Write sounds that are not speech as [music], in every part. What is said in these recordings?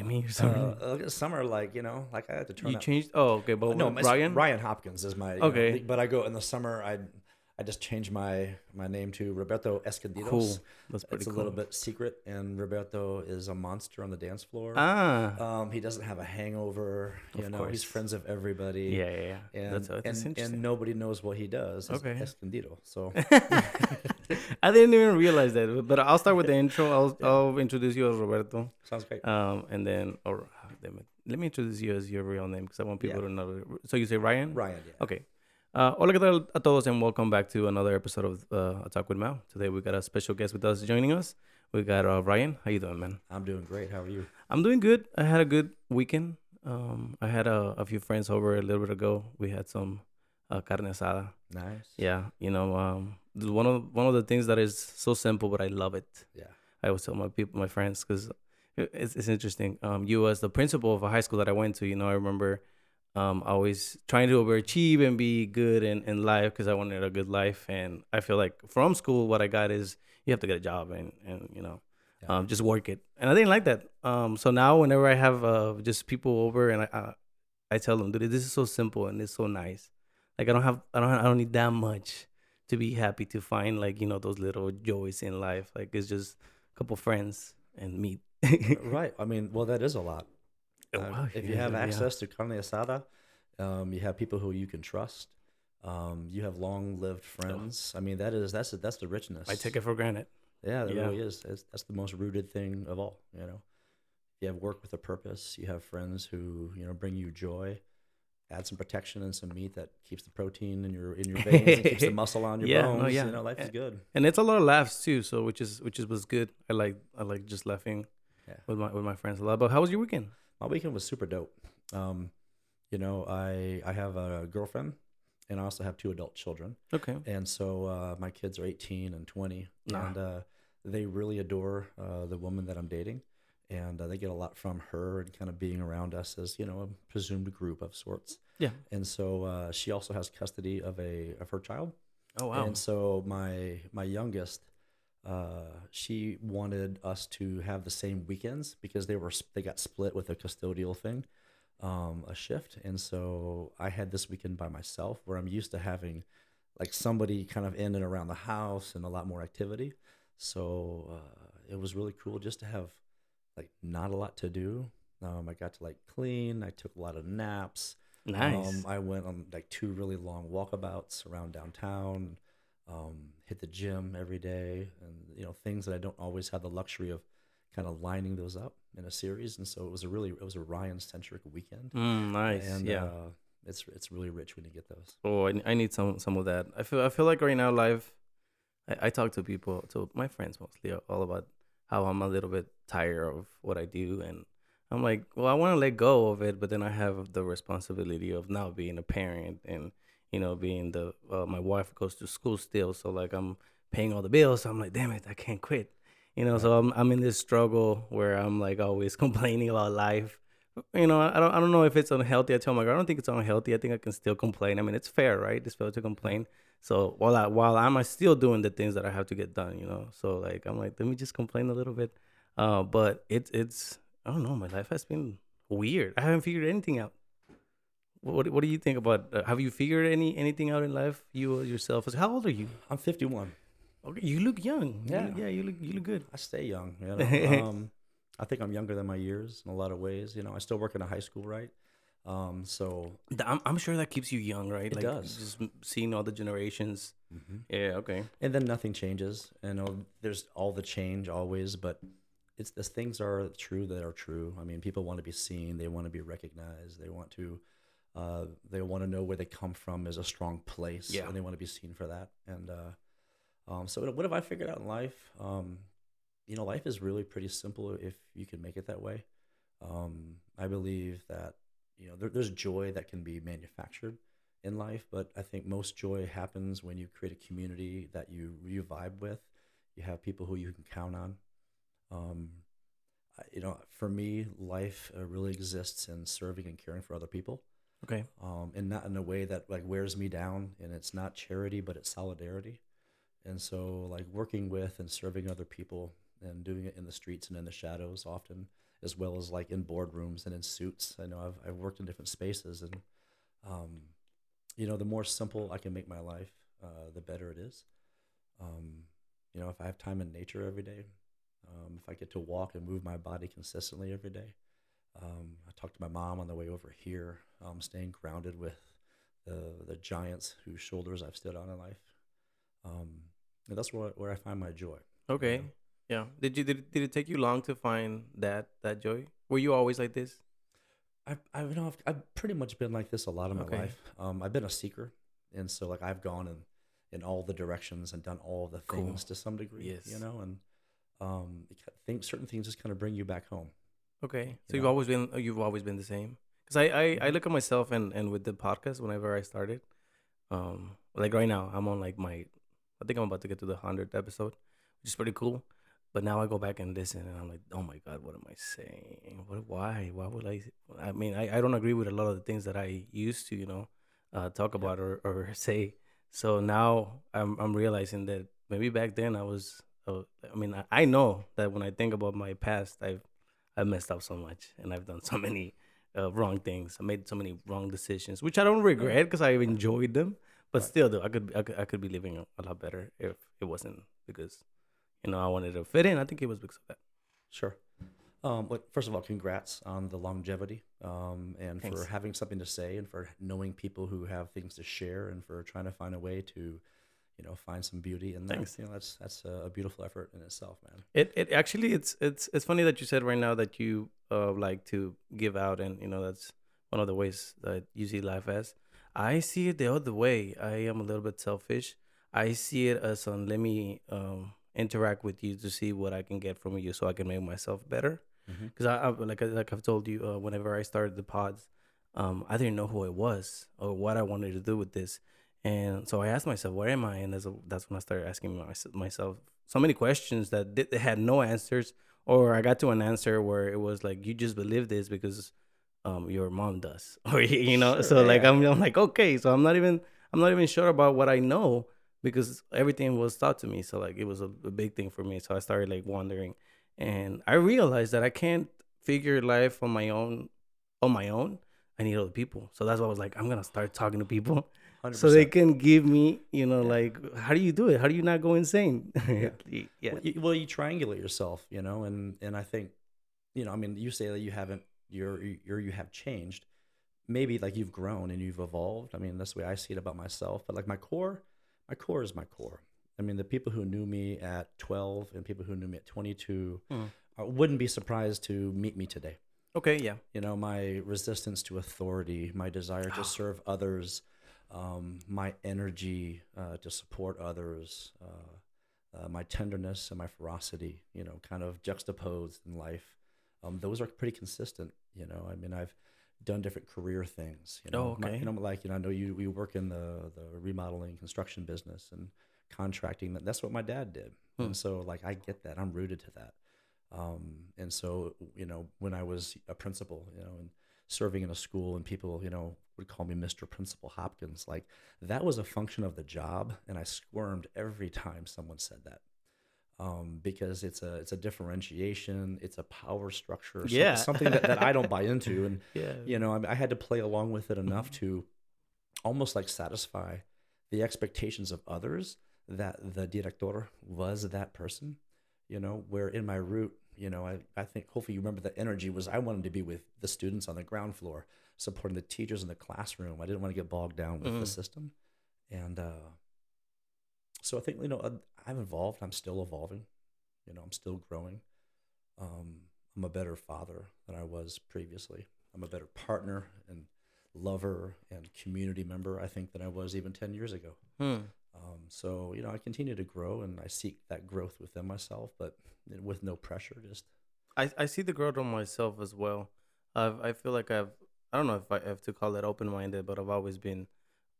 Jimmy or something. Uh, uh, some are like you know, like I had to turn you up. changed. Oh, okay, but no, Ryan. Ryan Hopkins is my Okay. know, but I go in the summer. I I just changed my my name to Roberto Escondidos. Cool. That's pretty It's a cool. little bit secret, and Roberto is a monster on the dance floor. Ah. Um, he doesn't have a hangover. You Of know, he's friends of everybody. yeah, yeah, yeah. And, that's, that's and, interesting. and nobody knows what he does. It's Okay. Escondido. So [laughs] [laughs] [laughs] I didn't even realize that. But I'll start with the intro. I'll [laughs] I'll introduce you as Roberto. sounds great. Um, and then or ah, damn it. let me introduce you as your real name because I want people Yeah. to know. So you say Ryan? Ryan. Yeah. Okay. Uh, hola, ¿qué tal a todos? And welcome back to another episode of uh, A Talk with Mal. Today we got a special guest with us joining us. We got uh, Ryan. How you doing, man? I'm doing great. How are you? I'm doing good. I had a good weekend. Um, I had a, a few friends over a little bit ago. We had some uh, carne asada. Nice. Yeah, you know, um, one of one of the things that is so simple, but I love it. Yeah. I always tell my people, my friends, because it's it's interesting. Um, you as the principal of a high school that I went to, you know, I remember um always trying to overachieve and be good in, in life because I wanted a good life. And I feel like from school, what I got is you have to get a job and and you know, Yeah. um, just work it. And I didn't like that. Um, so now whenever I have uh just people over and I I, I tell them, dude, this is so simple and it's so nice. Like I don't have I don't I don't need that much to be happy to find like you know those little joys in life. Like it's just a couple friends and meat. [laughs] right. I mean, well, that is a lot. Oh, Uh, wow, if you have yeah. access to carne asada, um, you have people who you can trust. Um, you have long-lived friends. I mean, that is that's that's the richness. I take it for granted. Yeah, that Yeah. really is. That's, that's the most rooted thing of all. You know, you have work with a purpose. You have friends who you know bring you joy. Add some protection and some meat that keeps the protein in your in your veins and keeps the [laughs] muscle on your Yeah, no, bones. yeah. You know, life is good. And it's a lot of laughs too, so which is which is was good. I like I like just laughing Yeah. with my with my friends a lot. But how was your weekend? My weekend was super dope. Um, you know, I I have a girlfriend, and I also have two adult children. Okay. And so uh, my kids are 18 and 20, Nah. and uh, they really adore uh, the woman that I'm dating, and uh, they get a lot from her and kind of being around us as you know a presumed group of sorts. Yeah. And so uh, she also has custody of a of her child, Oh wow. and so my my youngest, uh, she wanted us to have the same weekends because they were they got split with a custodial thing, um, a shift, and so I had this weekend by myself where I'm used to having like somebody kind of in and around the house and a lot more activity. So uh, it was really cool just to have like not a lot to do. Um, I got to like clean. I took a lot of naps. nice. Um, I went on like two really long walkabouts around downtown. Um, hit the gym every day, and you know things that I don't always have the luxury of kind of lining those up in a series. And so it was a really it was a Ryan centric weekend. Mm, nice. And yeah. uh, it's it's really rich when you get those. Oh, I, I need some some of that. I feel I feel like right now, life. I, I talk to people, to my friends mostly, all about how I'm a little bit tired of what I do, and I'm like, well, I want to let go of it, but then I have the responsibility of now being a parent, and you know, being the uh, my wife goes to school still, so like I'm paying all the bills. So I'm like, damn it, I can't quit. You know, so I'm I'm in this struggle where I'm like always [laughs] complaining about life you know, I don't, I don't know if it's unhealthy. I tell my girl, I don't think it's unhealthy. I think I can still complain. I mean, it's fair, right? It's fair to complain. So while I, while I'm still doing the things that I have to get done, you know. So like, I'm like, let me just complain a little bit. Uh, but it's it's, I don't know. My life has been weird. I haven't figured anything out. What What do you think about? Uh, have you figured any anything out in life? You yourself? How old are you? I'm 51. Okay, you look young. You Yeah. look- yeah. You look you look good. I stay young. You know? [laughs] um, I think I'm younger than my years in a lot of ways. You know, I still work in a high school, right? Um, so I'm I'm sure that keeps you young, right? It like does. Just seeing all the generations. Yeah. Okay. and then nothing changes. You know, there's all the change always, but it's the things are true that are true. I mean, people want to be seen, they want to be recognized, they want to, uh, they want to know where they come from is a strong place, Yeah. and they want to be seen for that. And uh, um, so, what have I figured out in life? Um, you know, life is really pretty simple if you can make it that way. Um, I believe that you know there, there's joy that can be manufactured in life, but I think most joy happens when you create a community that you you vibe with. You have people who you can count on. Um, you know, for me, life uh, really exists in serving and caring for other people, Okay. um, and not in a way that like wears me down. And it's not charity, but it's solidarity. And so, like working with and serving other people and doing it in the streets and in the shadows often as well as like in boardrooms and in suits. I know I've I've worked in different spaces, and um, you know, the more simple I can make my life, uh, the better it is. Um, you know, if I have time in nature every day, um, if I get to walk and move my body consistently every day. Um, I talked to my mom on the way over here, um, staying grounded with the the giants whose shoulders I've stood on in life. Um, and that's where where I find my joy. Okay. know? Yeah. Did you did it, did it take you long to find that that joy? Were you always like this? I've, I've, you know, I've, I've pretty much been like this a lot of my Okay. life. Um, I've been a seeker, and so like I've gone in in all the directions and done all the Cool. things to some degree. Yes. You know, and um, think certain things just kind of bring you back home. Okay. So You you've always been you've always been the same. Cuz I, I I Mhm. look at myself and and with the podcast whenever I started um like right now I'm on like my I think I'm about to get to the 100th episode, which is pretty cool. But now I go back and listen and I'm like, "Oh my god, what am I saying? What why? Why would I I mean, I I don't agree with a lot of the things that I used to, you know, uh talk about or or [laughs] say. So now I'm I'm realizing that maybe back then I was uh, I mean, I, I know that when I think about my past, I've I messed up so much and I've done so [laughs] many uh, wrong things. I made so many wrong decisions, which I don't regret because I enjoyed them. But still, though, I could I could I could be living a lot better if it wasn't because you know I wanted to fit in. I think it was because of that. Sure. Um, but first of all, congrats on the longevity um, and Thanks. for having something to say and for knowing people who have things to share and for trying to find a way to, you know, find some beauty in that. Thanks. You know, that's that's a, a beautiful effort in itself, man. It it actually it's it's it's funny that you said right now that you uh like to give out and you know that's one of the ways that you see life as. I see it the other way. I am a little bit selfish. I see it as on let me um interact with you to see what I can get from you so I can make myself better. Because I, I like like I've told you uh, whenever I started the pods, um I didn't know who I was or what I wanted to do with this. And so I asked myself, where am I? And that's, that's when I started asking mys- myself so many questions that did, had no answers, or I got to an answer where it was like, you just believe this because um, your mom does, [laughs] or you know. Sure, so like. I'm, I'm like, okay, so I'm not even I'm not even sure about what I know because everything was taught to me. So like it was a, a big thing for me. So I started like wondering, and I realized that I can't figure life on my own on my own. I need other people. So that's why I was like, I'm gonna start talking to people 100%. so they can give me, you know, Yeah. like how do you do it? How do you not go insane? Yeah. [laughs] yeah. Well you, well, you triangulate yourself, you know, and and I think, you know, I mean, you say that you haven't, you're you're you have changed. Maybe like you've grown and you've evolved. I mean, that's the way I see it about myself. But like my core, my core is my core. I mean, the people who knew me at 12 and people who knew me at 22 Hmm. uh, wouldn't be surprised to meet me today. Okay, yeah. You know, my resistance to authority, my desire to serve others, um, my energy uh, to support others, uh, uh, my tenderness and my ferocity, you know, kind of juxtaposed in life. Um, those are pretty consistent. You know, I mean, I've done different career things. You know, Oh, My- okay. you know, like you know, I know you. We work in the the remodeling construction business and contracting. That's what my dad did, Hmm. and so like I get that. I'm rooted to that. Um, and so, you know, when I was a principal, you know, and serving in a school and people, you know, would call me Mr. Principal Hopkins, like that was a function of the job. And I squirmed every time someone said that. Um, because it's a it's a differentiation, it's a power structure, Yeah. something that, that I don't buy into, [laughs] and Yeah. you know, I, I had to play along with it enough to almost like satisfy the expectations of others that the director was that person, you know, where in my root, you know, I, I think hopefully you remember the energy was I wanted to be with the students on the ground floor, supporting the teachers in the classroom. I didn't want to get bogged down with the Mhm. system. And uh, so I think, you know, I- I'm evolved. I'm still evolving. You know, I'm still growing. Um, I'm a better father than I was previously. I'm a better partner and lover and community member, I think, than I was even 10 years ago. Hmm. Um, so, you know, I continue to grow and I seek that growth within myself, but with no pressure, just I, I see the growth on myself as well. I've, I feel like I've I don't know if I have to call it open minded, but I've always been.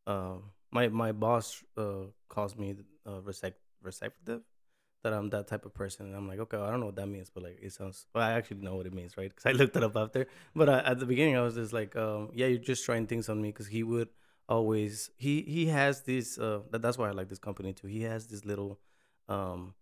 Uh, my my boss uh, calls me uh, receptive, that I'm that type of person, and I'm like, okay, I don't know what that means, but like it sounds. Well, I actually know what it means, right? Because I [laughs] looked it up after. But uh, at the beginning, I was just like, um, yeah, you're just trying things on me, because he would always he he has this. Uh, that, that's why I like this company too. He has this little, um,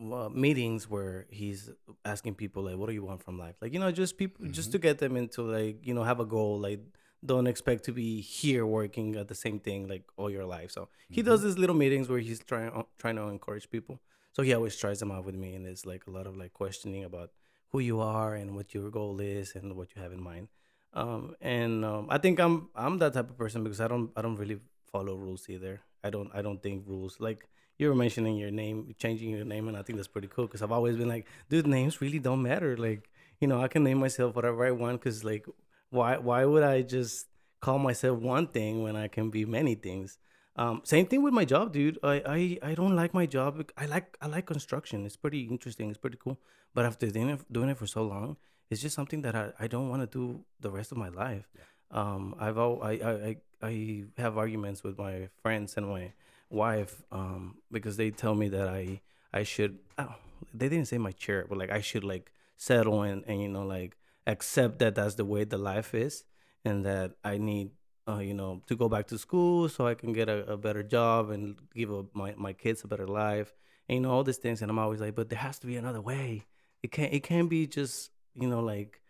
uh, meetings where he's asking people like, "What do you want from life?" Like you know, just people just Mhm. to get them into like you know have a goal. Like don't expect to be here working at the same thing like all your life. So he does these little meetings where he's trying uh, trying to encourage people. So he always tries them out with me, and it's like a lot of like questioning about who you are and what your goal is and what you have in mind. Um, and um, I think I'm I'm that type of person because I don't I don't really follow rules either. I don't I don't think rules like you were mentioning your name, changing your name, and I think that's pretty cool because I've always been like, dude, names really don't matter. Like, you know, I can name myself whatever I want because, like, why why would I just call myself one thing when I can be many things? Um, same thing with my job, dude. I, I I don't like my job. I like I like construction. It's pretty interesting. It's pretty cool. But after doing it, doing it for so long, it's just something that I, I don't want to do the rest of my life. Um, I've al- I, I I I have arguments with my friends and my wife um because they tell me that I I should oh, they didn't say my chair but like I should like settle and and you know like accept that that's the way the life is and that I need uh you know to go back to school so I can get a, a better job and give a, my my kids a better life and you know all these things and I'm always like but there has to be another way it can't it can't be just you know like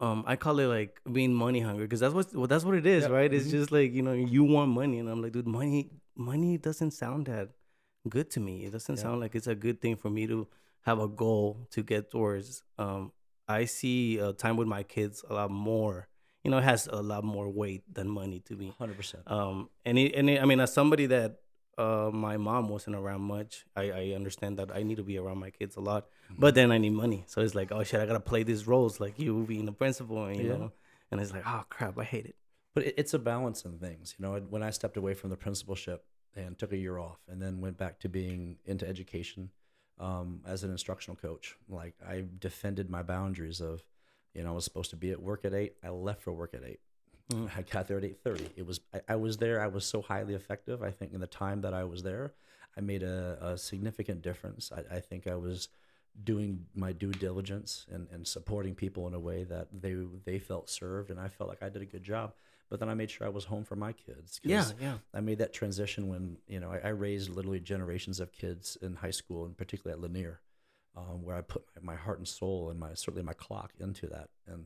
um I call it like being money hungry because that's what well, that's what it is, right? It's mhm. just like you know you want money, and I'm like, dude, money money doesn't sound that good to me. It doesn't sound like it's a good thing for me to have a goal to get towards. Um, I see uh, time with my kids a lot more. You know, it has a lot more weight than money to me. Hundred percent. Um, and it, and it, I mean, as somebody that uh, my mom wasn't around much, I, I understand that I need to be around my kids a lot. But then I need money, so it's like, oh shit, I gotta play these roles, like you being the principal, and you Yeah. know, and it's like, oh crap, I hate it. But it, it's a balance in things. You know, when I stepped away from the principalship and took a year off, and then went back to being into education um, as an instructional coach, like I defended my boundaries of, you know, I was supposed to be at work at eight. I left for work at eight. Mm. I got there at eight thirty. It was I, I was there. I was so highly effective. I think in the time that I was there, I made a, a significant difference. I, I think I was doing my due diligence and, and supporting people in a way that they they felt served, and I felt like I did a good job. But then I made sure I was home for my kids. Yeah, yeah. I made that transition when you know I, I raised literally generations of kids in high school, and particularly at Lanier, um, where I put my, my heart and soul and my certainly my clock into that, and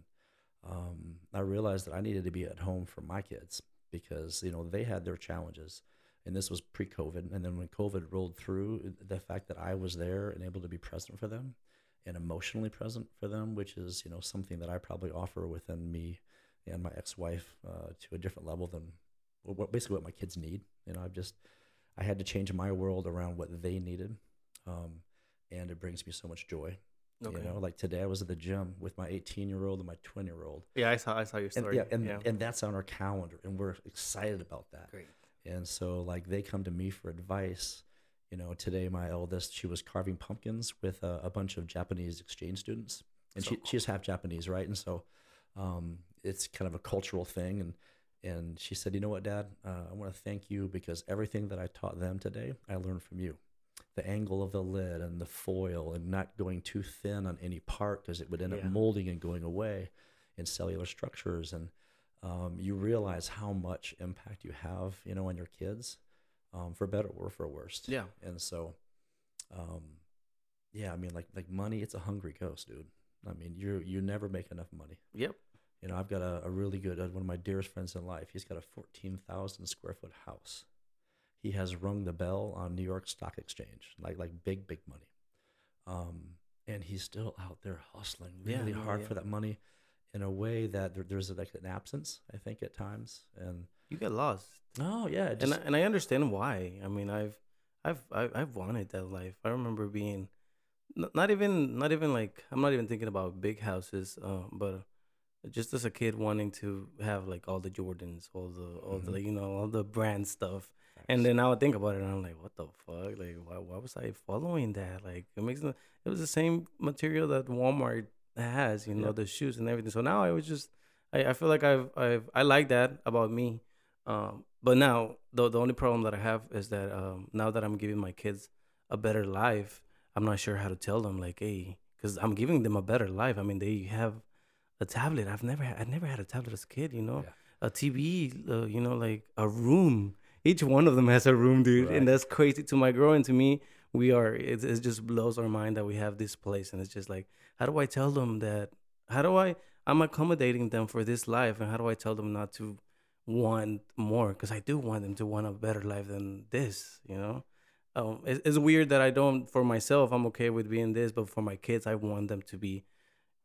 um, I realized that I needed to be at home for my kids because you know they had their challenges, and this was pre-COVID, and then when COVID rolled through, the fact that I was there and able to be present for them, and emotionally present for them, which is you know something that I probably offer within me and my ex-wife uh, to a different level than what basically what my kids need. You know, I've just I had to change my world around what they needed, um, and it brings me so much joy. Okay. You know, like today I was at the gym with my 18 year old and my 20 year old, Yeah, I saw I saw your and story. yeah, and and that's on our calendar, and we're excited about that. great. And so like they come to me for advice. You know, today my eldest she was carving pumpkins with a, a bunch of Japanese exchange students, and So she she's half Japanese, right? And so um, it's kind of a cultural thing. And and she said, you know what, Dad, uh, I want to thank you because everything that I taught them today, I learned from you. The angle of the lid and the foil, and not going too thin on any part because it would end Yeah. up molding and going away in cellular structures and um, you realize how much impact you have, you know, on your kids, um, for better or for worse. Yeah. And so, um, yeah, I mean, like like money, it's a hungry ghost, dude. I mean, you you never make enough money. Yep. You know, I've got a, a really good uh, one of my dearest friends in life. He's got a fourteen thousand square foot house. He has rung the bell on New York Stock Exchange, like like big big money. Um, and he's still out there hustling really no, hard yeah. for that money, in a way that there, there's like an absence. I think at times, and You get lost. oh yeah, it and I, and I understand why. I mean, I've I've I've, I've wanted that life. I remember being not even not even like I'm not even thinking about big houses, uh, but just as a kid wanting to have like all the Jordans, all the all the you know all the brand stuff. And then I would think about it, and I'm like, "What the fuck? Like, why, why was I following that? Like, it makes no. It was the same material that Walmart has, you know, Yeah. the shoes and everything. So now I was just, I, I feel like I've, I've, I like that about me. Um, but now the the only problem that I have is that um, now that I'm giving my kids a better life, I'm not sure how to tell them like, hey, because I'm giving them a better life. I mean, they have a tablet. I've never, had, I never had a tablet as a kid. You know, Yeah. a TV. Uh, you know, like a room. Each one of them has a room, dude, Right. and that's crazy to my girl and to me. we are. It, it just blows our mind that we have this place, and it's just like, how do I tell them that? How do I? I'm accommodating them for this life, and how do I tell them not to want more? Because I do want them to want a better life than this. You know, um, it, it's weird that I don't. For myself, I'm okay with being this, but for my kids, I want them to be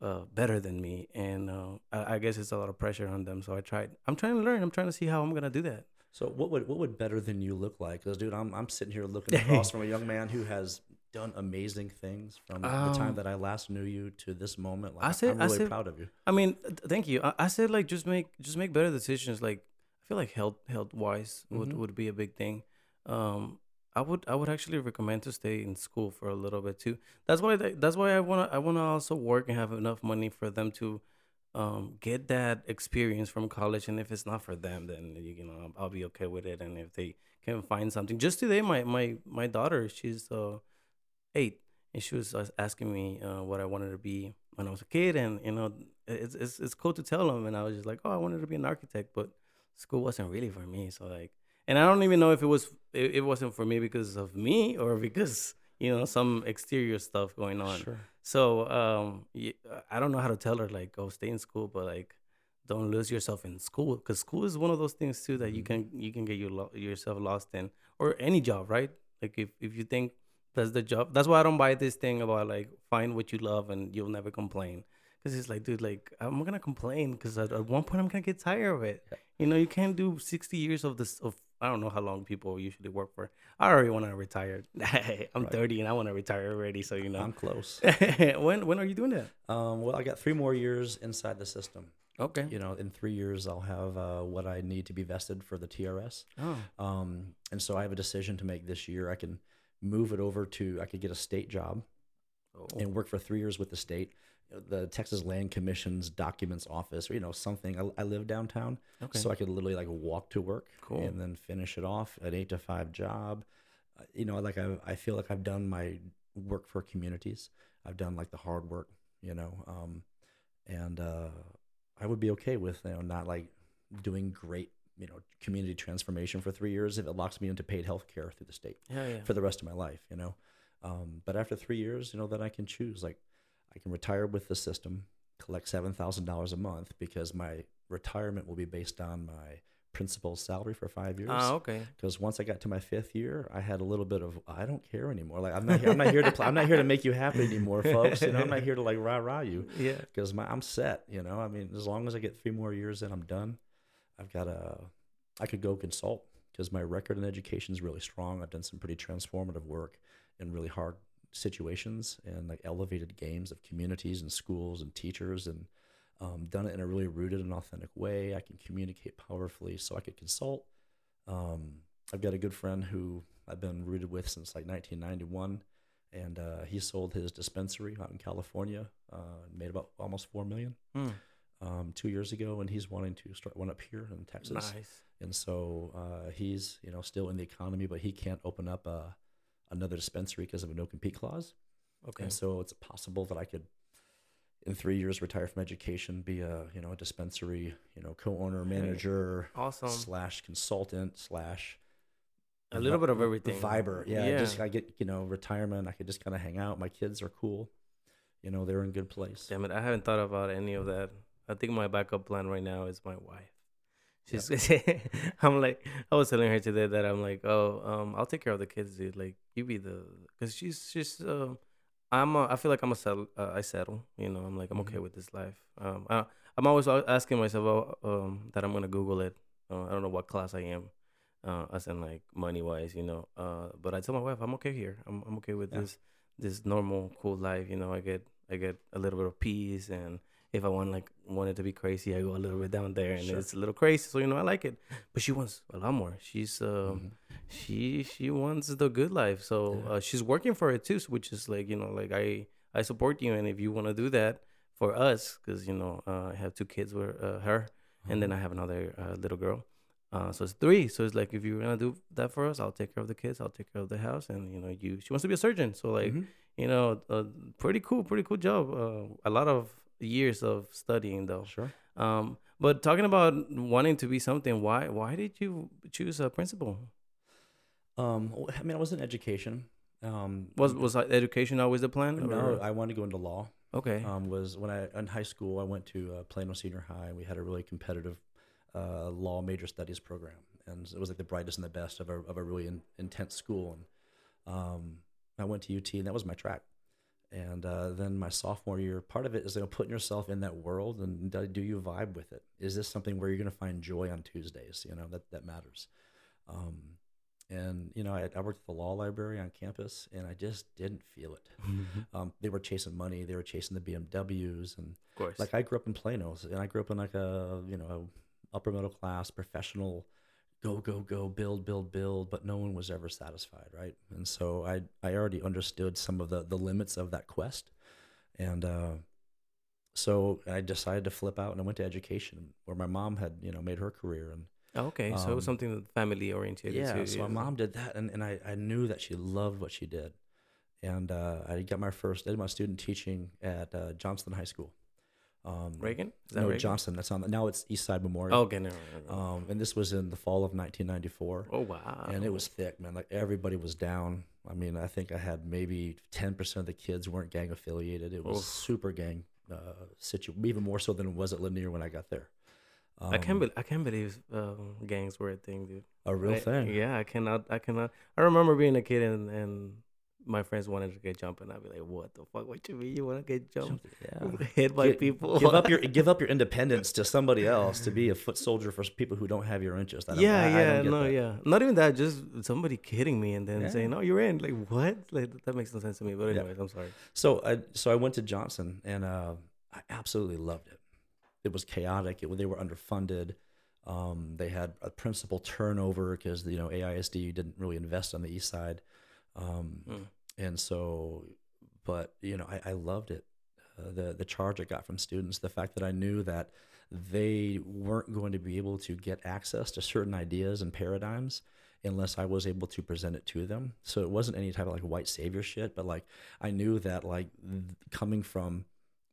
uh, better than me, and uh, I, I guess it's a lot of pressure on them. So I tried. I'm trying to learn. I'm trying to see how I'm gonna do that. So what would what would better than you look like? Because dude, I'm I'm sitting here looking [laughs] across from a young man who has done amazing things from the time Um, that I last knew you to this moment. Like, I said- I'm I really said- proud of you. I mean, th- thank you. I, I said like just make just make better decisions. Like I feel like health health wise would Mhm. would be a big thing. Um, I would I would actually recommend to stay in school for a little bit too. That's why that's why I wanna I wanna also work and have enough money for them to um get that experience from college. And if it's not for them, then you know I'll, be okay with it. And if they can find something, just today my my my daughter she's uh eight and she was asking me uh, what I wanted to be when I was a kid, and you know, it's it's it's cool to tell them. And I was just like, oh, I wanted to be an architect, but school wasn't really for me. So like, and I don't even know if it was it, it wasn't for me because of me or because you know some exterior stuff going on. Sure. So um, I don't know how to tell her like, go stay in school, but like, don't lose yourself in school because school is one of those things too that you Mhm. can you can get you lo- yourself lost in or any job, right? Like if if you think that's the job, that's why I don't buy this thing about like find what you love and you'll never complain. Cause it's like, dude, like I'm gonna complain because at, at one point I'm gonna get tired of it. You know, you can't do 60 years of this of I don't know how long people usually work for. I already want to retire. [laughs] I'm Right. 30 and I want to retire already. So you know, I'm close. [laughs] when when are you doing that? Um, well, I got three more years inside the system. Okay. You know, in three years, I'll have uh, what I need to be vested for the TRS. Oh, Um, and so I have a decision to make this year. I can move it over to, I could get a state job oh. and work for three years with the state. The Texas Land Commission's documents office, or you know, something. I, I live downtown, okay. so I could literally like walk to work Cool. and then finish it off an eight to five job. Uh, You know, like I, I feel like I've done my work for communities. I've done like the hard work, you know, um, and uh, I would be okay with you know not like doing great, you know, community transformation for three years if it locks me into paid health care through the state yeah, yeah. for the rest of my life, you know. Um, but after three years, you know, then I can choose. Like, I can retire with the system, collect seven thousand dollars a month because my retirement will be based on my principal salary for five years. Ah, okay. Because once I got to my fifth year, I had a little bit of I don't care anymore. Like I'm not here, I'm not here to pl- I'm not here to make you happy anymore, folks. You know, I'm not here to like rah rah you [laughs] Yeah. because my I'm set. You know, I mean, as long as I get three more years in, I'm done. I've got a, I could go consult because my record in education is really strong. I've done some pretty transformative work in really hard situations and like elevated games of communities and schools and teachers and um, done it in a really rooted and authentic way. I can communicate powerfully, so I could consult. Um, I've got a good friend who I've been rooted with since like 1991, and uh, he sold his dispensary out in California, uh, made about almost four million Hmm. um, two years ago, and he's wanting to start one up here in Texas. Nice. And so uh, he's you know still in the economy, but he can't open up a, another dispensary because of a no compete clause. Okay. And so it's possible that I could, in three years, retire from education, be a you know a dispensary you know co-owner, manager, Awesome. slash consultant slash A little bit of everything. Viber, yeah. Yeah. Just I get you know retirement. I could just kind of hang out. My kids are cool. You know they're in good place. Damn it, I haven't thought about any of that. I think my backup plan right now is my wife. She's, [laughs] I'm like, I was telling her today that I'm like, oh, um, I'll take care of the kids, dude. Like, you be the, cause she's just, um, I'm, a, I feel like I'm a settle, uh, I settle. You know, I'm like, I'm okay Mhm. with this life. Um, I, I'm always asking myself, oh, um, that I'm gonna Google it. Uh, I don't know what class I am, uh, as in like money wise, you know. Uh, but I tell my wife, I'm okay here. I'm, I'm okay with Yeah. this, this normal, cool life. You know, I get, I get a little bit of peace and if I want like want it to be crazy, I go a little bit down there, and Sure. it's a little crazy. So you know, I like it. But she wants a lot more. She's um, Mhm. she she wants the good life. So Yeah. uh, she's working for it too, which is like you know, like I I support you, and if you want to do that for us, because you know uh, I have two kids with uh, her, and then I have another uh, little girl. Uh, so it's three. So it's like if you're gonna do that for us, I'll take care of the kids. I'll take care of the house, and you know, you. She wants to be a surgeon, so like Mhm. you know, uh, pretty cool, pretty cool job. Uh, a lot of years of studying though. Sure. Um, but talking about wanting to be something, why why did you choose a principal? Um, I mean, I was in education. Um, Was was uh, education always the plan? no, or- I wanted to go into law. okay. Um, was when I in high school I went to uh, Plano Senior High and we had a really competitive uh, law major studies program and it was like the brightest and the best of a of a really in, intense school and um, I went to UT and that was my track. And uh, then my sophomore year, part of it is you know, putting yourself in that world and do you vibe with it? Is this something where you're going to find joy on Tuesdays? You know that that matters. Um, and you know, I, I worked at the law library on campus, and I just didn't feel it. Um, they were chasing money, they were chasing the BMWs, and of course. like I grew up in Plano, and I grew up in like a you know a upper middle class professional, go go go build build build, but no one was ever satisfied, right? And so I I already understood some of the the limits of that quest, and uh, so I decided to flip out and I went to education, where my mom had you know made her career, and Oh, okay, so um, something family oriented. yeah, so my mom did that, and, and I, I knew that she loved what she did, and uh, I got my first did my student teaching at uh, Johnston High School. Um, Reagan. Is that no, Reagan? Johnston. That's on. The, now it's East Side Memorial. Oh, okay, no, no, no. Um, and this was in the fall of 1994, oh wow. and it was thick, man. Like everybody was down. I mean, I think I had maybe 10% of the kids weren't gang affiliated. It was Oof. super gang uh, situ, even more so than it was at Lanier when I got there. I can't Um, believe I can't believe um, gangs were a thing, dude. a real I- thing. Yeah, I cannot. I cannot. I remember being a kid and and my friends wanted to get jumped, and I'd be like, "What the fuck? What you mean you want to get jumped? Yeah. [laughs] Hit by Gi- people? give up your [laughs] give up your independence to somebody else to be a foot soldier for people who don't have your interest. I yeah, I, I yeah, don't no, that. yeah. Not even that. Just somebody kidding me and then Yeah. saying, "Oh, you're in." Like what? Like that makes no sense to me. But Yeah. I'm sorry. So I so I went to Johnston and uh, I absolutely loved it. It was chaotic. It, they were underfunded. Um, they had a principal turnover because you know AISD didn't really invest on the east side, um, Mm. and so, but you know I, I loved it. Uh, the the charge I got from students, the fact that I knew that they weren't going to be able to get access to certain ideas and paradigms unless I was able to present it to them. So it wasn't any type of like white savior shit, but like I knew that like th- coming from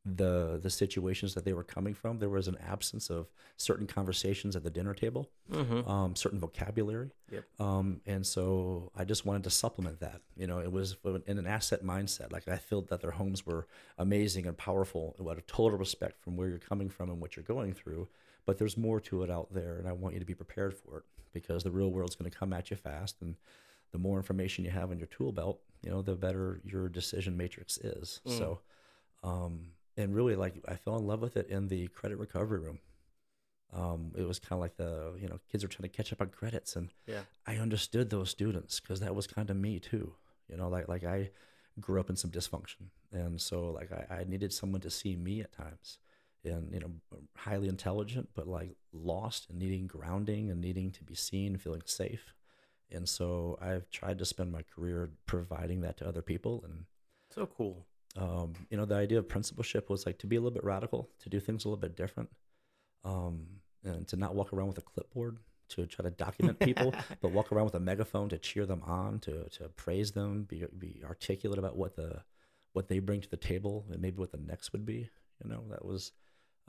the the situations that they were coming from, there was an absence of certain conversations at the dinner table, Mm-hmm. um, certain vocabulary, Yep. um, and so I just wanted to supplement that. You know, it was in an asset mindset. Like I felt that their homes were amazing and powerful, out of total respect from where you're coming from and what you're going through. But there's more to it out there, and I want you to be prepared for it because the real world's going to come at you fast, and the more information you have in your tool belt, you know, the better your decision matrix is. Mm. So, um, and really, like I fell in love with it in the credit recovery room. Um, it was kind of like the you know kids are trying to catch up on credits, and Yeah. I understood those students because that was kind of me too. You know, like like I grew up in some dysfunction, and so like I, I needed someone to see me at times, and you know, highly intelligent but like lost and needing grounding and needing to be seen, feeling safe. And so I've tried to spend my career providing that to other people, and So cool. Um, you know, the idea of principalship was like to be a little bit radical, to do things a little bit different, um, and to not walk around with a clipboard to try to document [laughs] people, but walk around with a megaphone to cheer them on, to to praise them, be be articulate about what the what they bring to the table, and maybe what the next would be. You know, that was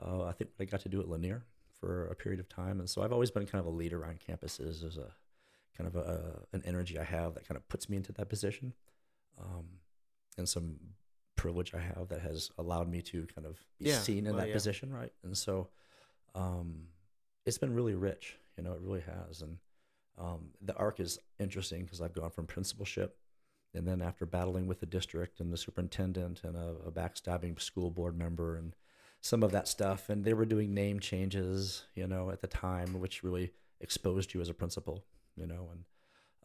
uh, I think what I got to do at Lanier for a period of time, and so I've always been kind of a leader on campuses. As a kind of a, an energy I have that kind of puts me into that position, um, and some privilege I have that has allowed me to kind of be Yeah, seen in well, that yeah. position, right? And so, um, it's been really rich, you know, it really has. And um, the arc is interesting because I've gone from principalship, and then after battling with the district and the superintendent and a, a backstabbing school board member and some of that stuff, and they were doing name changes, you know, at the time, which really exposed you as a principal, you know, and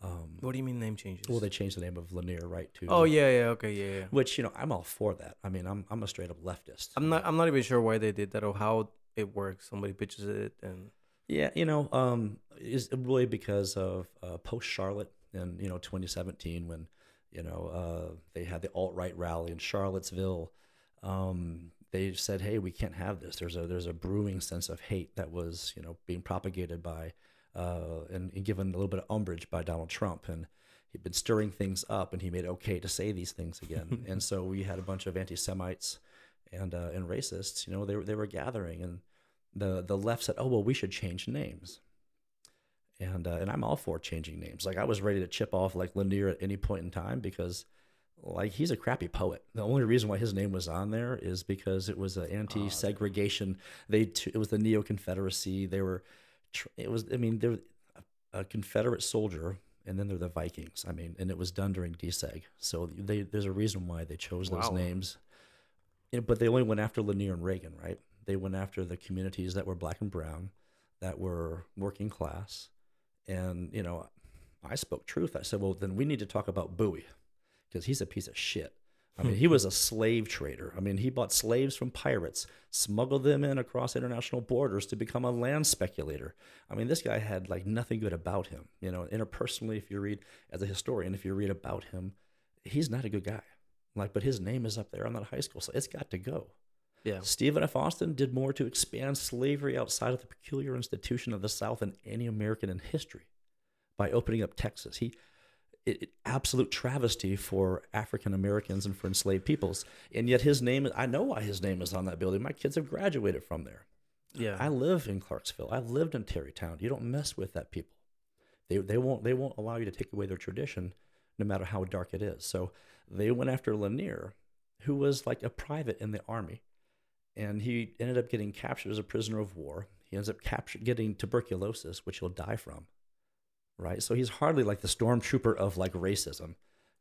um, What do you mean name changes? well, they changed the name of Lanier, right? To Oh yeah, yeah, okay, yeah, yeah. which you know I'm all for that. I mean, I'm I'm a straight up leftist. I'm not. I'm not even sure why they did that or how it works. Somebody pitches it, and Yeah, you know, um, is really because of uh, post Charlotte and you know 2017 when you know uh, they had the alt right rally in Charlottesville. Um, they said, "Hey, we can't have this. There's a there's a brewing sense of hate that was you know being propagated by uh, and, and given a little bit of umbrage by Donald Trump and." He'd been stirring things up, and he made it okay to say these things again. [laughs] and so we had a bunch of anti-Semites and uh, and racists. You know, they were they were gathering, and the the left said, "Oh well, we should change names." and uh, and I'm all for changing names. Like I was ready to chip off like Lanier at any point in time because like he's a crappy poet. The only reason why his name was on there is because it was an anti-segregation. They t- it was the Neo Confederacy. They were it was I mean they're a Confederate soldier and then they're the Vikings. I mean, and it was done during deseg. So they there's a reason why they chose those Wow. names. You know, but they only went after Lanier and Reagan, right? They went after the communities that were black and brown, that were working class, and you know, I spoke truth. I said, well, then we need to talk about Bowie because he's a piece of shit. I mean, he was a slave trader. I mean, he bought slaves from pirates, smuggled them in across international borders to become a land speculator. I mean, this guy had like nothing good about him. You know, interpersonally, if you read as a historian, if you read about him, he's not a good guy. Like, but his name is up there on that high school, so it's got to go. Yeah. Stephen F. Austin did more to expand slavery outside of the peculiar institution of the South than any American in history by opening up Texas. He, it, it- absolute travesty for African Americans and for enslaved peoples. And yet his name, I know why his name is on that building. My kids have graduated from there. Yeah. I live in Clarksville. I've lived in Tarrytown. You don't mess with that people. They, they won't they won't allow you to take away their tradition, no matter how dark it is. So they went after Lanier, who was like a private in the army, and he ended up getting captured as a prisoner of war. He ends up captured getting tuberculosis, which he'll die from. Right. So he's hardly like the stormtrooper of like racism.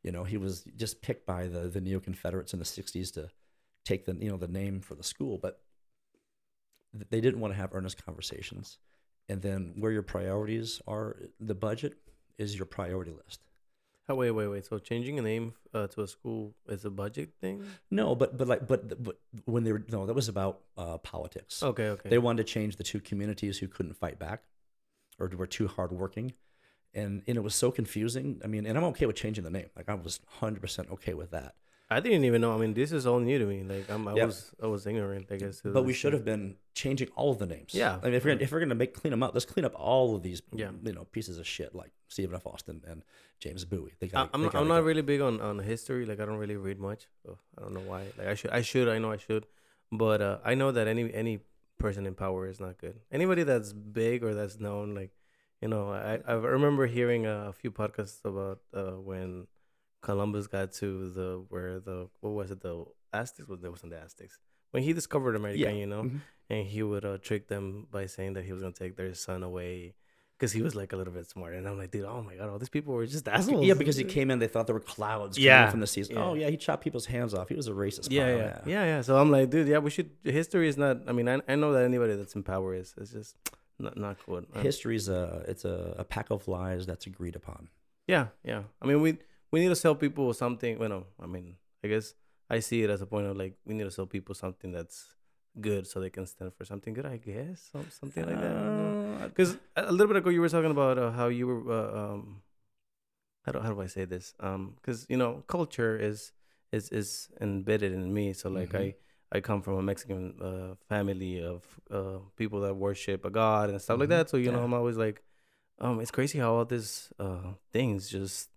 You know, he was just picked by the the neo Confederates in the '60s to take the you know the name for the school, but they didn't want to have earnest conversations. And then where your priorities are, the budget is your priority list. Oh, wait, wait, wait. So changing a name uh, to a school is a budget thing? No, but but like but but when they were no, that was about uh, politics. Okay, okay. They wanted to change the two communities who couldn't fight back, or were too hardworking, and and it was so confusing. I mean, and I'm okay with changing the name. Like I was 100 percent okay with that. I didn't even know. I mean, this is all new to me. Like I'm, I Yeah. was, I was ignorant. I guess. But we should have been changing all of the names. Yeah. I mean, if we're gonna, if we're gonna make clean them up, let's clean up all of these. Yeah. You know, pieces of shit like Stephen F. Austin and James Bowie. They I- got. I'm, I'm not really big on, on history. Like I don't really read much. So I don't know why. Like I should, I should. I know I should, but uh, I know that any any person in power is not good. Anybody that's big or that's known, like you know, I I remember hearing a few podcasts about uh, when Columbus got to the where the what was it the Aztecs? Well, there wasn't the Aztecs when he discovered America. Yeah. You know, Mhm. and he would uh, trick them by saying that he was gonna take their son away. Cause he was like a little bit smart, and I'm like, dude, oh my god, all these people were just assholes. Yeah, because he came in, they thought there were clouds coming Yeah. from the seas. Yeah. Oh yeah, he chopped people's hands off. He was a racist. Yeah, pile, yeah, yeah, yeah. So I'm like, dude, yeah, we should. History is not. I mean, I, I know that anybody that's in power is. It's just not not good. Uh, History's a it's a, a pack of lies that's agreed upon. yeah, yeah. I mean, we we need to sell people something. Well, no, I mean, I guess I see it as a point of like we need to sell people something that's good so they can stand for something good. I guess some, something like that. Uh, Because a a little bit ago you were talking about uh, how you were. Uh, um, how do how do I say this? Um, because you know, culture is is is embedded in me. So like Mhm. I I come from a Mexican uh, family of uh, people that worship a god and stuff like Mhm. that. So you know, I'm always like, um, it's crazy how all these uh, things just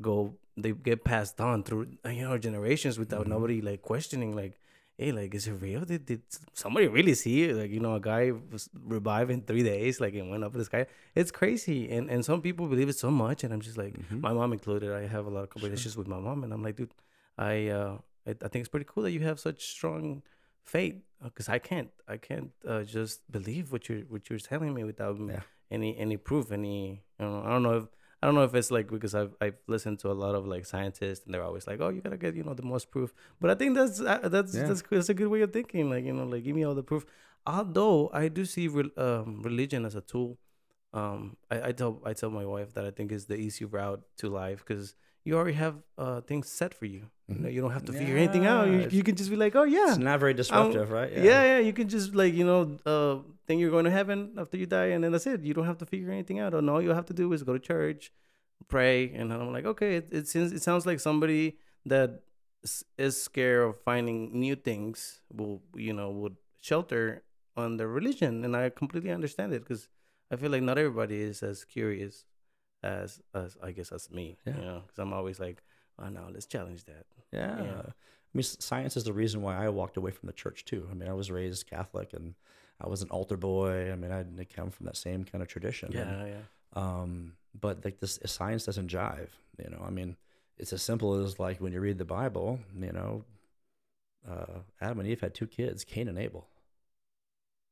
go. They get passed on through you know generations without Mhm. nobody like questioning. Like, hey, like, is it real? Did did somebody really see it? Like, you know, a guy was revived in three days, like, and went up in the sky. It's crazy, and and some people believe it so much, and I'm just like, Mhm. my mom included. I have a lot of conversations with my mom, and I'm like, dude, I uh, I, I think it's pretty cool that you have such strong faith, because I can't, I can't uh, just believe what you're what you're telling me without Yeah. any any proof, any you know, I don't know if. I don't know if it's like because I've I've listened to a lot of like scientists and they're always like, oh, you gotta get you know the most proof. But I think that's uh, that's Yeah. that's that's a good way of thinking. Like you know, like give me all the proof. Although I do see re- um, religion as a tool. Um, I, I tell I tell my wife that I think is the easy route to life because you already have uh things set for you. Mhm. you don't have to figure anything out. You, you can just be like, oh yeah, It's not very disruptive, right? yeah. yeah, You can just like you know, uh, think you're going to heaven after you die, and then that's it. You don't have to figure anything out. And all you have to do is go to church, pray, and I'm like, okay, it it, seems, it sounds like somebody that is scared of finding new things will you know would shelter on their religion, and I completely understand it because I feel like not everybody is as curious as as I guess as me. Yeah. You know, because I'm always like, oh no, let's challenge that. Yeah. Yeah. I mean, science is the reason why I walked away from the church too. I mean, I was raised Catholic and I was an altar boy. I mean, I come from that same kind of tradition. And, Yeah, yeah. Um, but like this science doesn't jive. You know, I mean, it's as simple as like when you read the Bible. You know, uh, Adam and Eve had two kids, Cain and Abel.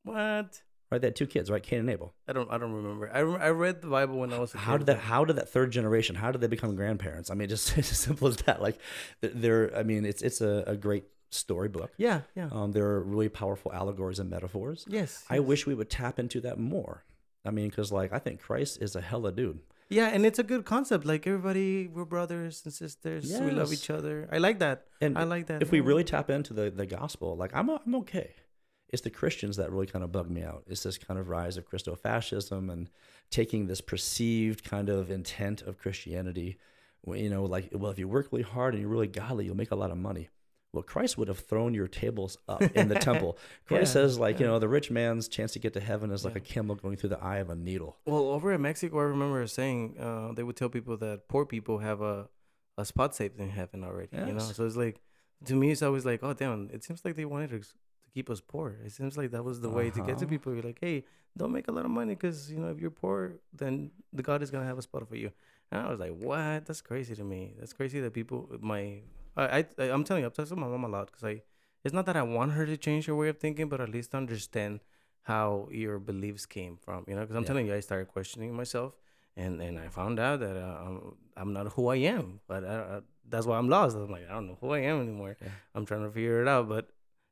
What? Right, they had two kids, right? Cain and Abel. I don't. I don't remember. I, rem- I read the Bible when I was a How kid, did that? How did that third generation? How did they become grandparents? I mean, just [laughs] as simple as that. Like, th- they're. I mean, it's it's a, a great storybook. Yeah. Yeah. Um, there are really powerful allegories and metaphors. yes. I yes. wish we would tap into that more. I mean, because like I think Christ is a hella dude. Yeah, and it's a good concept. Like everybody, we're brothers and sisters. We love each other. I like that. And I like that. if we really tap into the the gospel, like I'm I'm okay. It's the Christians that really kind of bug me out. It's this kind of rise of Christofascism and taking this perceived kind of intent of Christianity. You know, like well, if you work really hard and you're really godly, you'll make a lot of money. Well, Christ would have thrown your tables up in the [laughs] temple. Christ Yeah, says, like, you know, the rich man's chance to get to heaven is like Yeah. a camel going through the eye of a needle. Well, over in Mexico, I remember saying uh, they would tell people that poor people have a, a spot saved in heaven already. You know, so it's like to me, it's always like, oh damn, it seems like they wanted to keep us poor. It seems like that was the way to get to Uh-huh. people. You're like, hey, don't make a lot of money because you know if you're poor, then the God is gonna have a spot for you. And I was like, what? That's crazy to me. That's crazy that people my I, I I'm telling you, I've talked to my mom a lot because I it's not that I want her to change her way of thinking, but at least understand how your beliefs came from. You know, because I'm Yeah. telling you, I started questioning myself, and and I found out that uh, I'm I'm not who I am. But I, I, that's why I'm lost. I'm like I don't know who I am anymore. Yeah. I'm trying to figure it out, but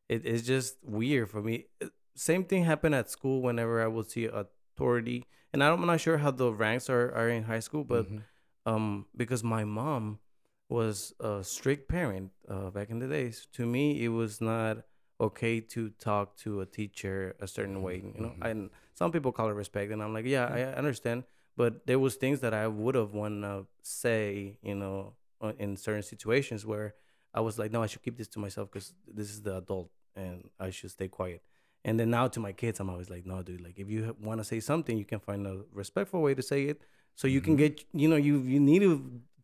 it, it's just weird for me. Uh, Same thing happened at school whenever I would see authority, and I'm not sure how the ranks are, are in high school, but Mhm. um because my mom was a strict parent uh, back in the days to me it was not okay to talk to a teacher a certain way you know Mhm. and some people call it respect and i'm like yeah i understand but there was things that i would have want to say you know in certain situations where i was like no i should keep this to myself because this is the adult and i should stay quiet and then now to my kids i'm always like no dude like if you want to say something you can find a respectful way to say it so you can Mhm. get you know you you need to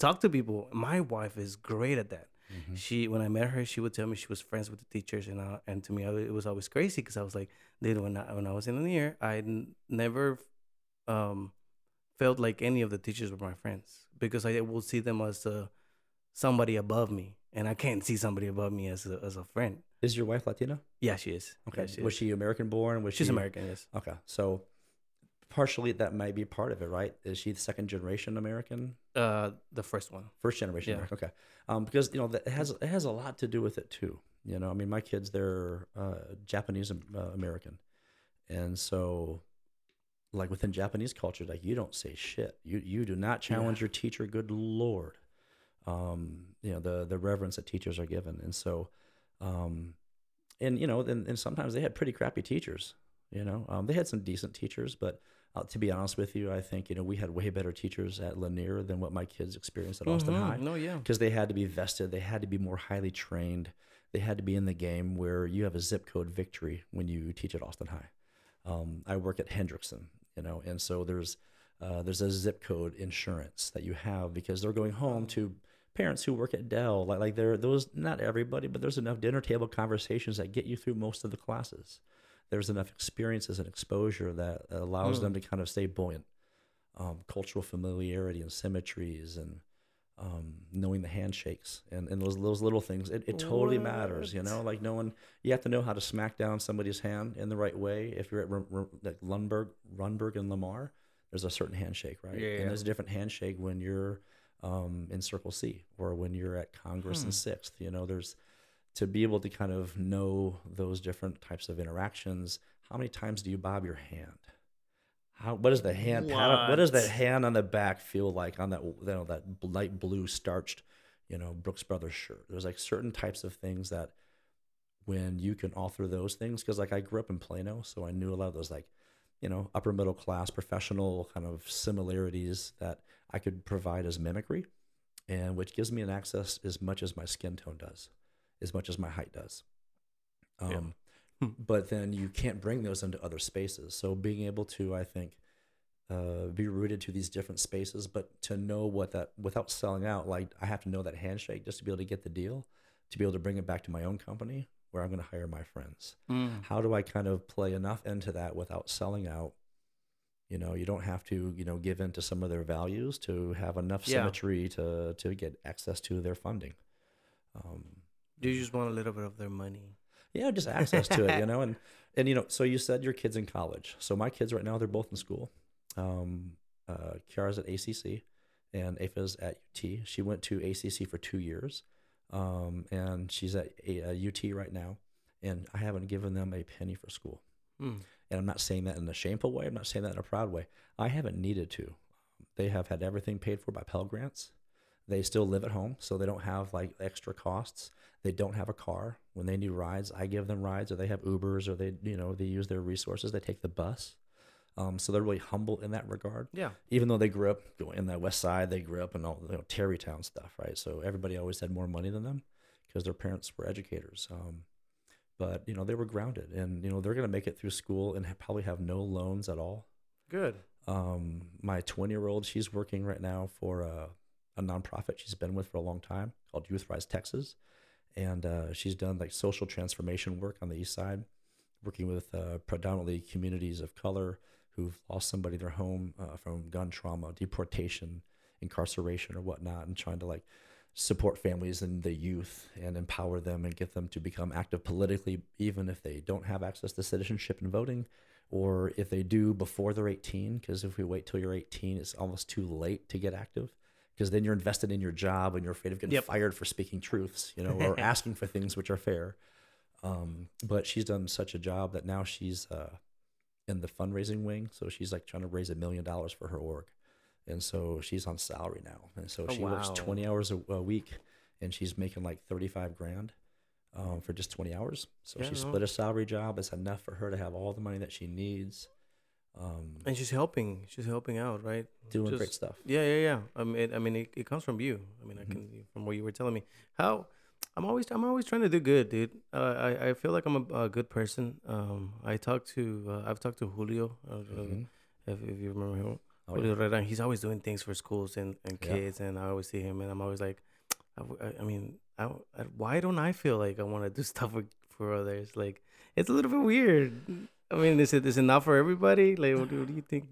talk to people my wife is great at that Mhm. she when i met her she would tell me she was friends with the teachers and I, and to me I, it was always crazy because i was like dude when I, when I was in the year i n- never um felt like any of the teachers were my friends because i would see them as uh, somebody above me and i can't see somebody above me as a, as a friend Is your wife Latina? yeah she is Okay. yeah, she was is. she American born? Was she's she american yes Okay, so partially that might be part of it, right? Is she the second generation American, uh the first one first generation Yeah. American? Okay, um, because you know that it has it has a lot to do with it too. You know, I mean, my kids they're uh, Japanese uh, American, and so like within Japanese culture, like you don't say shit. You you do not challenge your teacher. Good lord, um, you know the the reverence that teachers are given, and so, um, and you know, and, and sometimes they had pretty crappy teachers. You know, um, they had some decent teachers, but uh, to be honest with you, I think you know we had way better teachers at Lanier than what my kids experienced at Austin Mhm. High no yeah because they had to be vested, they had to be more highly trained, they had to be in the game where you have a zip code victory when you teach at Austin High. Um, I work at Hendrickson, you know, and so there's uh, there's a zip code insurance that you have because they're going home to parents who work at Dell. Like like there those not everybody, but there's enough dinner table conversations that get you through most of the classes. There's enough experiences and exposure that allows Hmm. them to kind of stay buoyant. Um, cultural familiarity and symmetries and um, knowing the handshakes and, and those those little things. It, it totally matters, you know. Like knowing you have to know how to smack down somebody's hand in the right way. If you're at R- R- like Lundberg, Rundberg and Lamar, there's a certain handshake, right? Yeah, yeah. And there's a different handshake when you're um, in Circle C or when you're at Congress Hmm. and Sixth. You know, there's to be able to kind of know those different types of interactions. How many times do you bob your hand? How what does the hand pat what does that hand on the back feel like on that you know that light blue starched you know Brooks Brothers shirt? There's like certain types of things that when you can author those things because like I grew up in Plano, so I knew a lot of those like you know upper middle class professional kind of similarities that I could provide as mimicry, and which gives me an access as much as my skin tone does, as much as my height does. Um, Yeah. but then you can't bring those into other spaces. So being able to, I think, uh, be rooted to these different spaces, but to know what that without selling out, like I have to know that handshake just to be able to get the deal, to be able to bring it back to my own company where I'm going to hire my friends. Mm. How do I kind of play enough into that without selling out, You know, you don't have to, you know, give in to some of their values to have enough Yeah. symmetry to to get access to their funding. Um, Do you just want a little bit of their money? yeah, just access to it, you know, and [laughs] and you know, so you said your kids in college. So my kids right now, they're both in school. Um, uh, Kiara's at ACC, and Afa's at UT. She went to ACC for two years, um, and she's at a, a UT right now. And I haven't given them a penny for school. Hmm. And I'm not saying that in a shameful way. I'm not saying that in a proud way. I haven't needed to. They have had everything paid for by Pell Grants. They still live at home, so they don't have like extra costs. They don't have a car. When they need rides, I give them rides, or they have Ubers, or they you know they use their resources. They take the bus. Um, so they're really humble in that regard. Yeah. Even though they grew up in the West Side, they grew up in all you know, Tarrytown stuff, right? So everybody always had more money than them because their parents were educators. Um, but you know they were grounded, and you know they're gonna make it through school and ha- probably have no loans at all. Good. Um, my 20 year old, she's working right now for a, a nonprofit she's been with for a long time called Youth Rise Texas. And uh, she's done like social transformation work on the east side, working with uh, predominantly communities of color who've lost somebody in their home uh, from gun trauma, deportation, incarceration, or whatnot, and trying to like support families and the youth and empower them and get them to become active politically, even if they don't have access to citizenship and voting or if they do before they're 18 because if we wait till you're 18 it's almost too late to get active because then you're invested in your job and you're afraid of getting Yep. fired for speaking truths you know or [laughs] asking for things which are fair um, but she's done such a job that now she's uh, in the fundraising wing so she's like trying to raise a million dollars for her org and so she's on salary now and so Oh, she works 20 hours a, a week and she's making like 35 grand um, for just 20 hours so Yeah, she split a salary job it's enough for her to have all the money that she needs um, And she's helping. She's helping out, right? doing great stuff Yeah, yeah, yeah. I mean, it, I mean, it, it comes from you. I mean, I Mhm. can from what you were telling me. How I'm always I'm always trying to do good, dude. Uh, I I feel like I'm a, a good person. Um, I talked to uh, I've talked to Julio. Uh, Mhm. if, if you remember him, Oh, yeah. He's always doing things for schools and, and Yeah. kids, and I always see him, and I'm always like, I, I mean, I, I, why don't I feel like I want to do [laughs] stuff for, for others? Like, it's a little bit weird. I mean, is it is it not for everybody? Like, what, do- what do you think?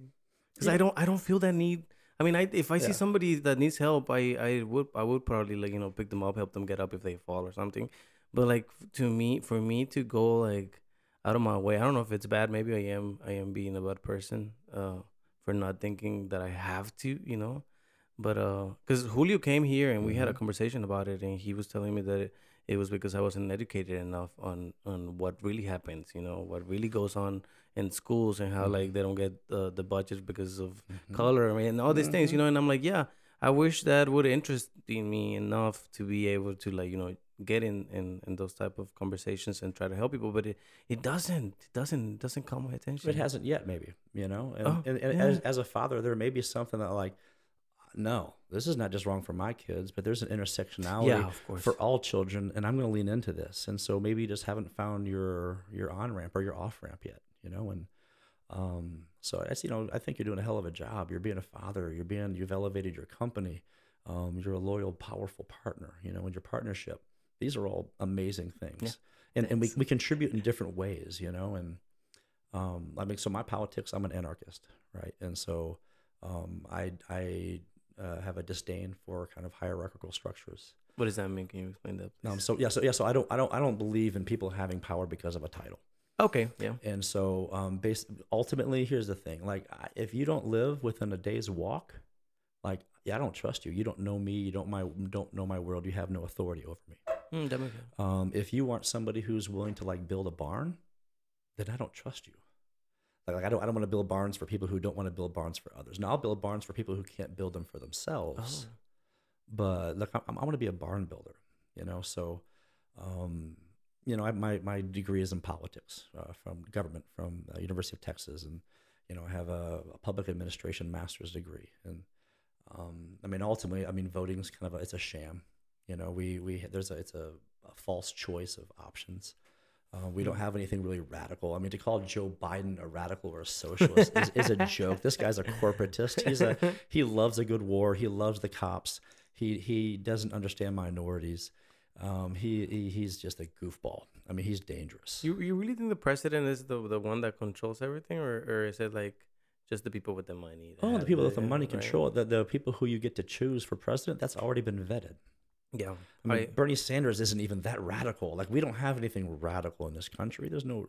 Because I don't I don't feel that need. I mean, I if I see somebody that needs help, I I would I would probably like you know pick them up, help them get up if they fall or something. But like to me, for me to go like out of my way, I don't know if it's bad. Maybe I am I am being a bad person uh, for not thinking that I have to, you know. But uh, because Julio came here and we had a Mhm. conversation about it, and he was telling me that it, it was because I wasn't educated enough on on what really happens, you know, what really goes on in schools and how Mhm. like they don't get uh, the budget because of Mhm. color I mean, and all these things, you know. And I'm like, yeah, I wish that would interest in me enough to be able to like you know get in in, in those type of conversations and try to help people, but it, it doesn't it doesn't it doesn't call my attention. It hasn't yet, maybe you know. And, Oh, and, and yeah. as, as a father, there may be something that like, no, this is not just wrong for my kids, but there's an intersectionality yeah, for all children, and I'm going to lean into this. And so maybe you just haven't found your your on ramp or your off ramp yet, you know. And um, so that's you know, I think you're doing a hell of a job. You're being a father. You're being you've elevated your company. Um, you're a loyal, powerful partner. You know, in your partnership, these are all amazing things. Yeah. And and we we contribute in different ways, you know. And um, I mean, so my politics, I'm an anarchist, right? And so um, I I uh, have a disdain for kind of hierarchical structures. what does that mean? Can you explain that? Um, so yeah, so yeah, so I don't, I don't, I don't believe in people having power because of a title. okay, yeah, And so, um, based ultimately, here's the thing: like, if you don't live within a day's walk, like, yeah, I don't trust you. You don't know me. You don't my don't know my world. You have no authority over me. Mm, sense. Um, if you aren't somebody who's willing to like build a barn, then I don't trust you. Like, like I don't, I don't want to build barns for people who don't want to build barns for others. Now I'll build barns for people who can't build them for themselves Oh. but look, I'm, I want to be a barn builder, you know. So, um, you know, I, my my degree is in politics uh, from government from uh, University of Texas, and you know, I have a, a public administration master's degree. And um, I mean, ultimately, I mean, voting's kind of a, it's a sham. You know, we we there's a it's a, a false choice of options. Uh, we don't have anything really radical. I mean, to call Joe Biden a radical or a socialist is, is a joke. This guy's a corporatist. He's a [laughs] he loves a good war. He loves the cops. He he doesn't understand minorities. Um, he, he he's just a goofball. I mean, he's dangerous. You you really think the president is the the one that controls everything, or or is it like just the people with the money. Oh, the people with the money right. control the, the people who you get to choose for president. That's already been vetted. Yeah, I mean, I- Bernie Sanders isn't even that radical. Like we don't have anything radical in this country. There's no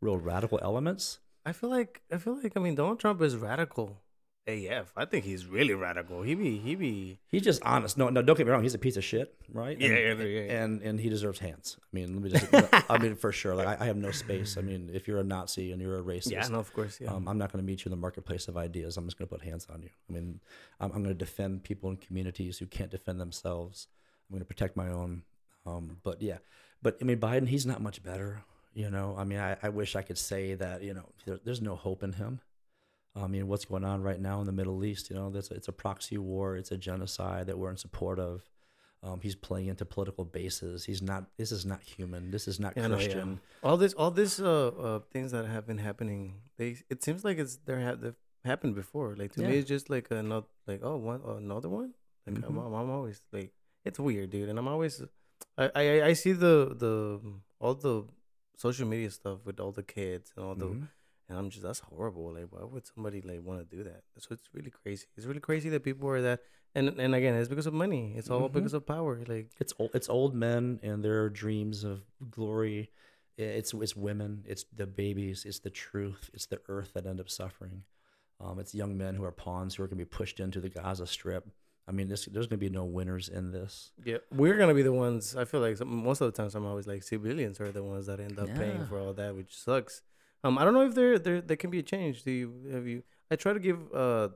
real radical elements. I feel like I feel like I mean Donald Trump is radical. AF. I think he's really radical. He be he be He's just honest. No, no, don't get me wrong. He's a piece of shit, right? Yeah, and, yeah, yeah. and and he deserves hands. I mean, let me just. [laughs] I mean, for sure. Like I, I have no space. I mean, if you're a Nazi and you're a racist, yeah. No, of course. Yeah. um, I'm not going to meet you in the marketplace of ideas. I'm just going to put hands on you. I mean, I'm, I'm going to defend people in communities who can't defend themselves. I'm going to protect my own. Um, but yeah, but I mean, Biden, he's not much better. You know, I mean, I, I wish I could say that. You know, there, there's no hope in him. I mean, what's going on right now in the Middle East? You know, that's it's a proxy war. It's a genocide that we're in support of. Um, he's playing into political bases. He's not. This is not human. This is not Yeah, no, yeah. Christian. all this all this uh, uh things that have been happening they it seems like it's there have they've happened before like to me it's just like another like oh one another one like I'm, Mhm. I'm always like it's weird dude and i'm always I, I i see the the all the social media stuff with all the kids and all the Mhm. and i'm just that's horrible like why would somebody like want to do that so it's really crazy it's really crazy that people are that and and again it's because of money it's all Mhm. because of power like It's old, it's old men and their dreams of glory. It's it's women. It's the babies. It's the truth. It's the earth that end up suffering. Um, it's young men who are pawns who are going to be pushed into the Gaza Strip. I mean, this, there's going to be no winners in this. Yeah, we're gonna be the ones. I feel like some, most of the times I'm always like civilians are the ones that end up paying for all that, which sucks. Um, I don't know if there there there can be a change. Do you have you? I try to give. Uh,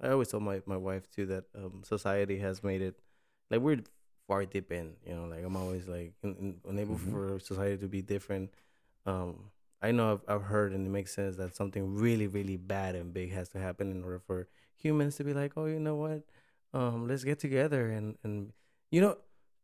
I always tell my my wife too that um society has made it like we're far deep in. You know, like I'm always like in, in, unable Mhm. for society to be different. Um, I know I've I've heard and it makes sense that something really really bad and big has to happen in order for humans to be like, oh, you know what, um, let's get together and and you know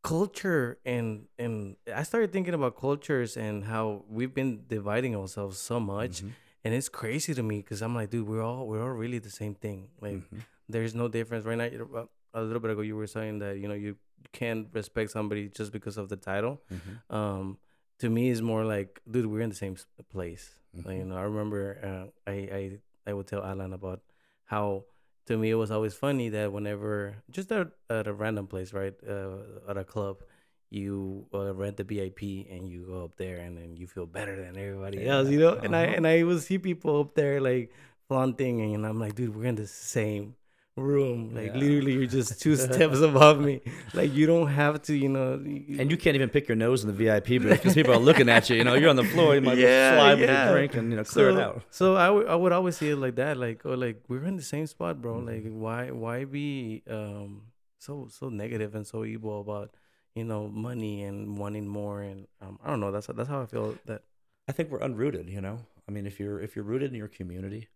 culture and and I started thinking about cultures and how we've been dividing ourselves so much Mhm. and it's crazy to me because I'm like dude we're all we're all really the same thing like Mhm. there's no difference right now a little bit ago you were saying that you know you can't respect somebody just because of the title Mhm. um to me it's more like dude we're in the same place like, you Mhm. know I remember uh, I I I would tell Alan about how to me it was always funny that whenever just at, at a random place right uh, at a club you uh, rent the vip and you go up there and then you feel better than everybody else you know and i Uh-huh. and i would see people up there like flaunting and i'm like dude we're in the same room like Yeah. literally you're just two [laughs] steps above me like you don't have to you know And you can't even pick your nose in the VIP booth because people are looking at you. You know, you're on the floor. You might Yeah, slide with yeah. a drink and you know clear so, it out. So I would I would always see it like that, like oh like we're in the same spot, bro. Mhm. Like why why be um so so negative and so evil about you know money and wanting more and um I don't know that's that's how I feel that I think we're unrooted, you know. I mean, if you're if you're rooted in your community,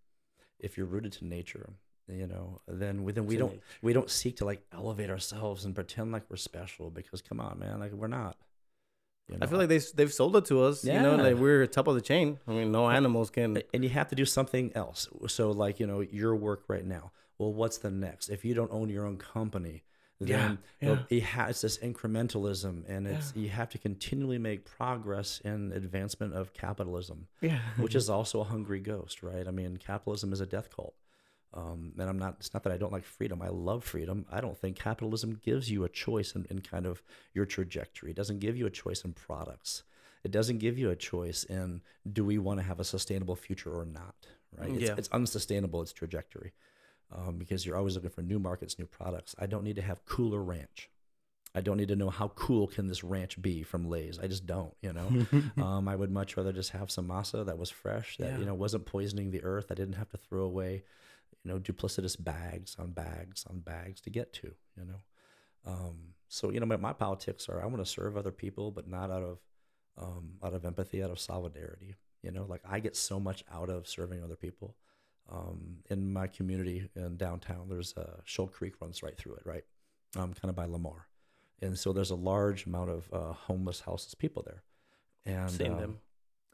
if you're rooted to nature, you know, then we then we don't we don't seek to like elevate ourselves and pretend like we're special because come on, man, like we're not. You I feel like they they've sold it to us. You know, like we're top of the chain. I mean, no animals can. and you have to do something else. So like, you know, your work right now. Well, what's the next? If you don't own your own company, then Yeah, yeah. it has this incrementalism and it's you have to continually make progress in advancement of capitalism. Yeah, which is [laughs] also a hungry ghost, right? I mean, capitalism is a death cult. Um, and I'm not, it's not that I don't like freedom. I love freedom. I don't think capitalism gives you a choice in, in kind of your trajectory. It doesn't give you a choice in products. It doesn't give you a choice in do we want to have a sustainable future or not, right? It's, Yeah. it's unsustainable, its trajectory, um, because you're always looking for new markets, new products. I don't need to have cooler ranch. I don't need to know how cool can this ranch be from Lay's. I just don't, you know. [laughs] um, I would much rather just have some masa that was fresh, that Yeah. you know wasn't poisoning the earth. I didn't have to throw away, you know, duplicitous bags on bags on bags to get to, you know. Um, so you know, my, my politics are I want to serve other people, but not out of um, out of empathy, out of solidarity. You know, like I get so much out of serving other people. Um, in my community in downtown, there's a Shoal Creek runs right through it, right, um, kind of by Lamar, and so there's a large amount of uh, homeless houseless people there, and Seen um, them.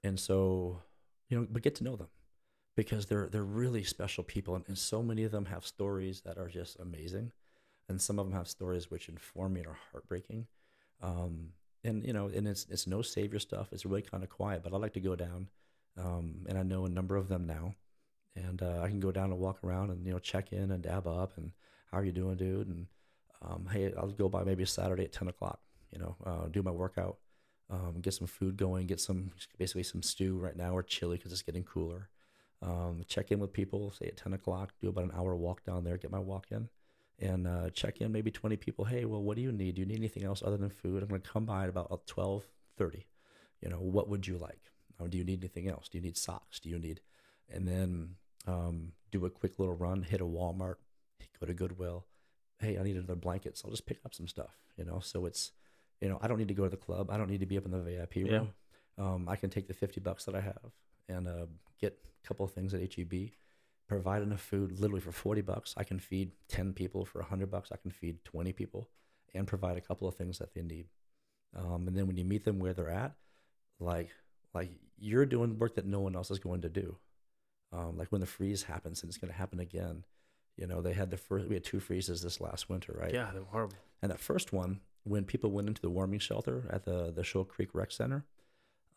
and so you know but get to know them because they're they're really special people and, and so many of them have stories that are just amazing and some of them have stories which inform me and are heartbreaking um, and you know and it's it's no savior stuff it's really kind of quiet but i like to go down um, and i know a number of them now and uh, I can go down and walk around and you know check in and dab up and how are you doing, dude? And um, hey, I'll go by maybe Saturday at ten o'clock. You know, uh, do my workout, um, get some food going, get some basically some stew right now or chili because it's getting cooler. Um, check in with people, say at ten o'clock. Do about an hour walk down there, get my walk in, and uh, check in maybe twenty people. Hey, well, what do you need? Do you need anything else other than food? I'm gonna come by at about twelve thirty. You know, what would you like? Or do you need anything else? Do you need socks? Do you need? And then um, do a quick little run, hit a Walmart, go to Goodwill. Hey, I need another blanket, so I'll just pick up some stuff. You know, so it's, you know, I don't need to go to the club. I don't need to be up in the VIP room. Yeah. Um, I can take the fifty bucks that I have and uh, get a couple of things at HEB. Provide enough food, literally for forty bucks. I can feed ten people for hundred bucks. I can feed twenty people, and provide a couple of things that they need. Um, and then when you meet them where they're at, like like you're doing work that no one else is going to do. Um, like when the freeze happens and it's going to happen again. You know, they had the first, we had two freezes this last winter, right? Yeah, they were horrible. And that first one, when people went into the warming shelter at the, the Shoal Creek Rec Center,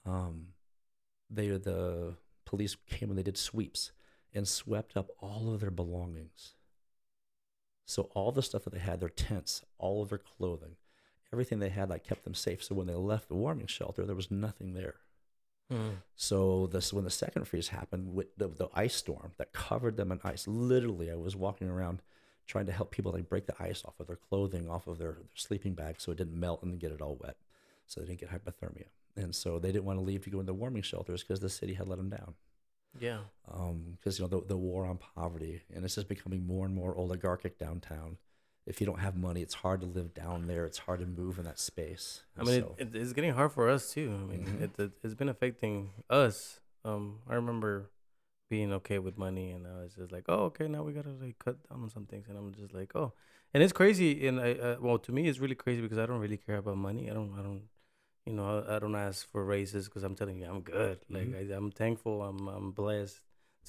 um, they, the police came and they did sweeps and swept up all of their belongings. So all the stuff that they had, their tents, all of their clothing, everything they had, like kept them safe. So when they left the warming shelter, there was nothing there. Mm. So this when the second freeze happened with the, the ice storm that covered them in ice. Literally, I was walking around trying to help people like break the ice off of their clothing, off of their, their sleeping bags, so it didn't melt and get it all wet, so they didn't get hypothermia. And so they didn't want to leave to go into warming shelters because the city had let them down. Yeah. Because um, you know the the war on poverty, and it's just becoming more and more oligarchic downtown if you don't have money, it's hard to live down there. It's hard to move in that space. I mean, so. it, it's getting hard for us too. I mean, mm-hmm. it, it, has been affecting us. Um, I remember being okay with money, and I was just like, oh, okay, now we gotta like cut down on some things, and I'm just like, oh, and it's crazy. And I, uh, well, to me, it's really crazy because I don't really care about money. I don't, I don't, you know, I, I don't ask for raises because I'm telling you, I'm good. Like mm-hmm. I, am thankful. I'm, I'm blessed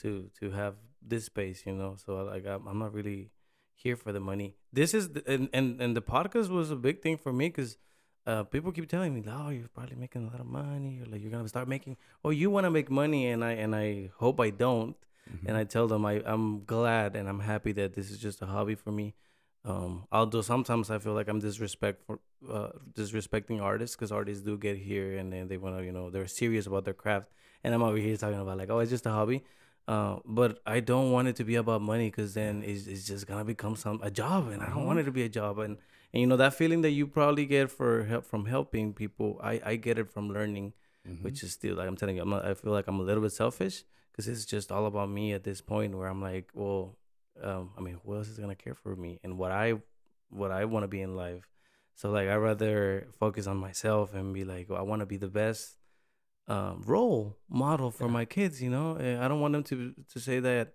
to to have this space. You know, so like I'm, I'm not really here for the money. This is the, and, and and the podcast was a big thing for me because uh, people keep telling me, "Oh, you're probably making a lot of money, or like you're gonna start making, oh, you want to make money," and I and I hope I don't. Mm-hmm. And I tell them I I'm glad and I'm happy that this is just a hobby for me. Um, although sometimes I feel like I'm disrespect for uh, disrespecting artists because artists do get here and then they want to, you know, they're serious about their craft, and I'm over here talking about like, oh, it's just a hobby. Uh, but I don't want it to be about money because then it's, it's just gonna become some a job, and I don't want mm-hmm. it to be a job. And and you know that feeling that you probably get for help from helping people, I I get it from learning, mm-hmm. which is still like I'm telling you, I'm not, I feel like I'm a little bit selfish because it's just all about me at this point where I'm like, well, um, I mean, who else is gonna care for me and what I what I want to be in life. So like I rather focus on myself and be like, well, I want to be the best um, role model for yeah. my kids. You know, I don't want them to to say that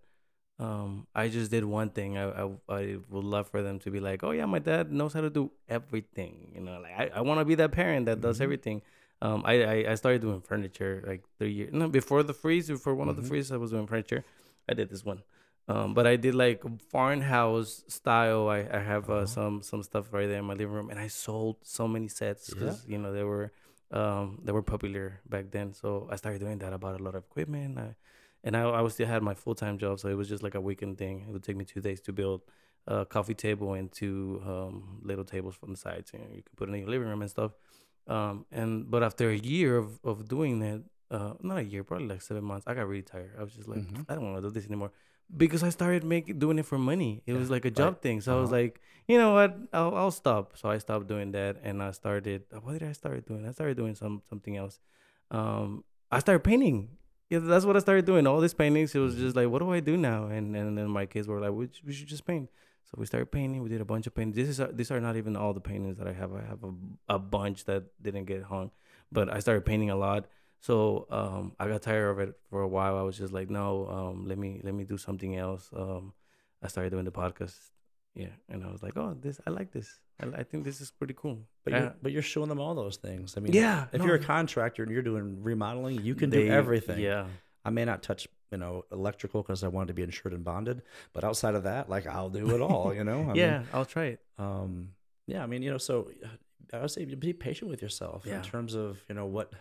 um, I just did one thing. I, I, I would love for them to be like, oh yeah, my dad knows how to do everything. You know, like I, I want to be that parent that does mm-hmm. everything. Um, I, I, I started doing furniture like three years no before the freeze before one mm-hmm. of the mm-hmm. freezes I was doing furniture. I did this one. Um, but I did like farmhouse style. I, I have uh, uh-huh. some some stuff right there in my living room, and I sold so many sets because yeah. you know they were um, they were popular back then. So I started doing that. I bought a lot of equipment. I, and I, I was still had my full time job, so it was just like a weekend thing. It would take me two days to build a coffee table and two um, little tables from the sides. You, know, you could put in your living room and stuff. Um, and but after a year of, of doing that, uh, not a year, probably like seven months, I got really tired. I was just like, mm-hmm. I don't want to do this anymore because I started making doing it for money. It yeah, was like a job right. thing. So uh-huh. I was uh-huh. like, you know what? I'll, I'll stop. So I stopped doing that, and I started. Uh, what did I start doing? I started doing some something else. Um, I started painting. Yeah, that's what I started doing. All these paintings. It was mm-hmm. just like, what do I do now? And and then my kids were like, we, we should just paint. So we started painting. We did a bunch of paintings. This is uh, these are not even all the paintings that I have. I have a, a bunch that didn't get hung, but I started painting a lot. So um, I got tired of it for a while. I was just like, no, um, let me let me do something else. Um, I started doing the podcast. Yeah, and I was like, oh, this I like this. I, I think this is pretty cool. But you're, but you're showing them all those things. I mean, yeah. If no. you're a contractor and you're doing remodeling, you can they, do everything. Yeah. I may not touch you know electrical because I wanted to be insured and bonded, but outside of that, like I'll do it all. You know. [laughs] I yeah, mean, I'll try it. Um. Yeah, I mean, you know, so I would say be patient with yourself yeah. in terms of you know what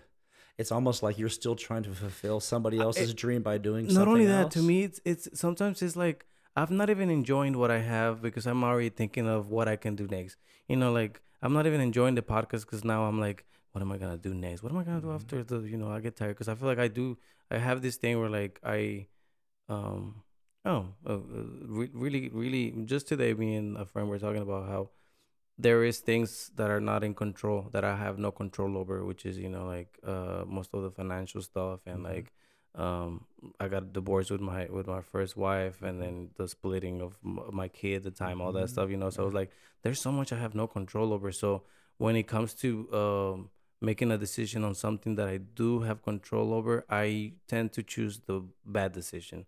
it's almost like you're still trying to fulfill somebody else's it- dream by doing something. not only that to me it's it's sometimes it's like i'm not even enjoying what i have because i'm already thinking of what i can do next you know like i'm not even enjoying the podcast because now i'm like what am i gonna do next what am i gonna do Mhm. after the you know i get tired because i feel like i do i have this thing where like i um oh uh, uh, re- really really just today me and a friend were talking about how there is things that are not in control that I have no control over, which is you know like uh most of the financial stuff and Mhm. like um I got divorced with my with my first wife and then the splitting of m- my kid, the time, all that Mhm. stuff, you know. So it's like there's so much I have no control over. So when it comes to um making a decision on something that I do have control over, I tend to choose the bad decision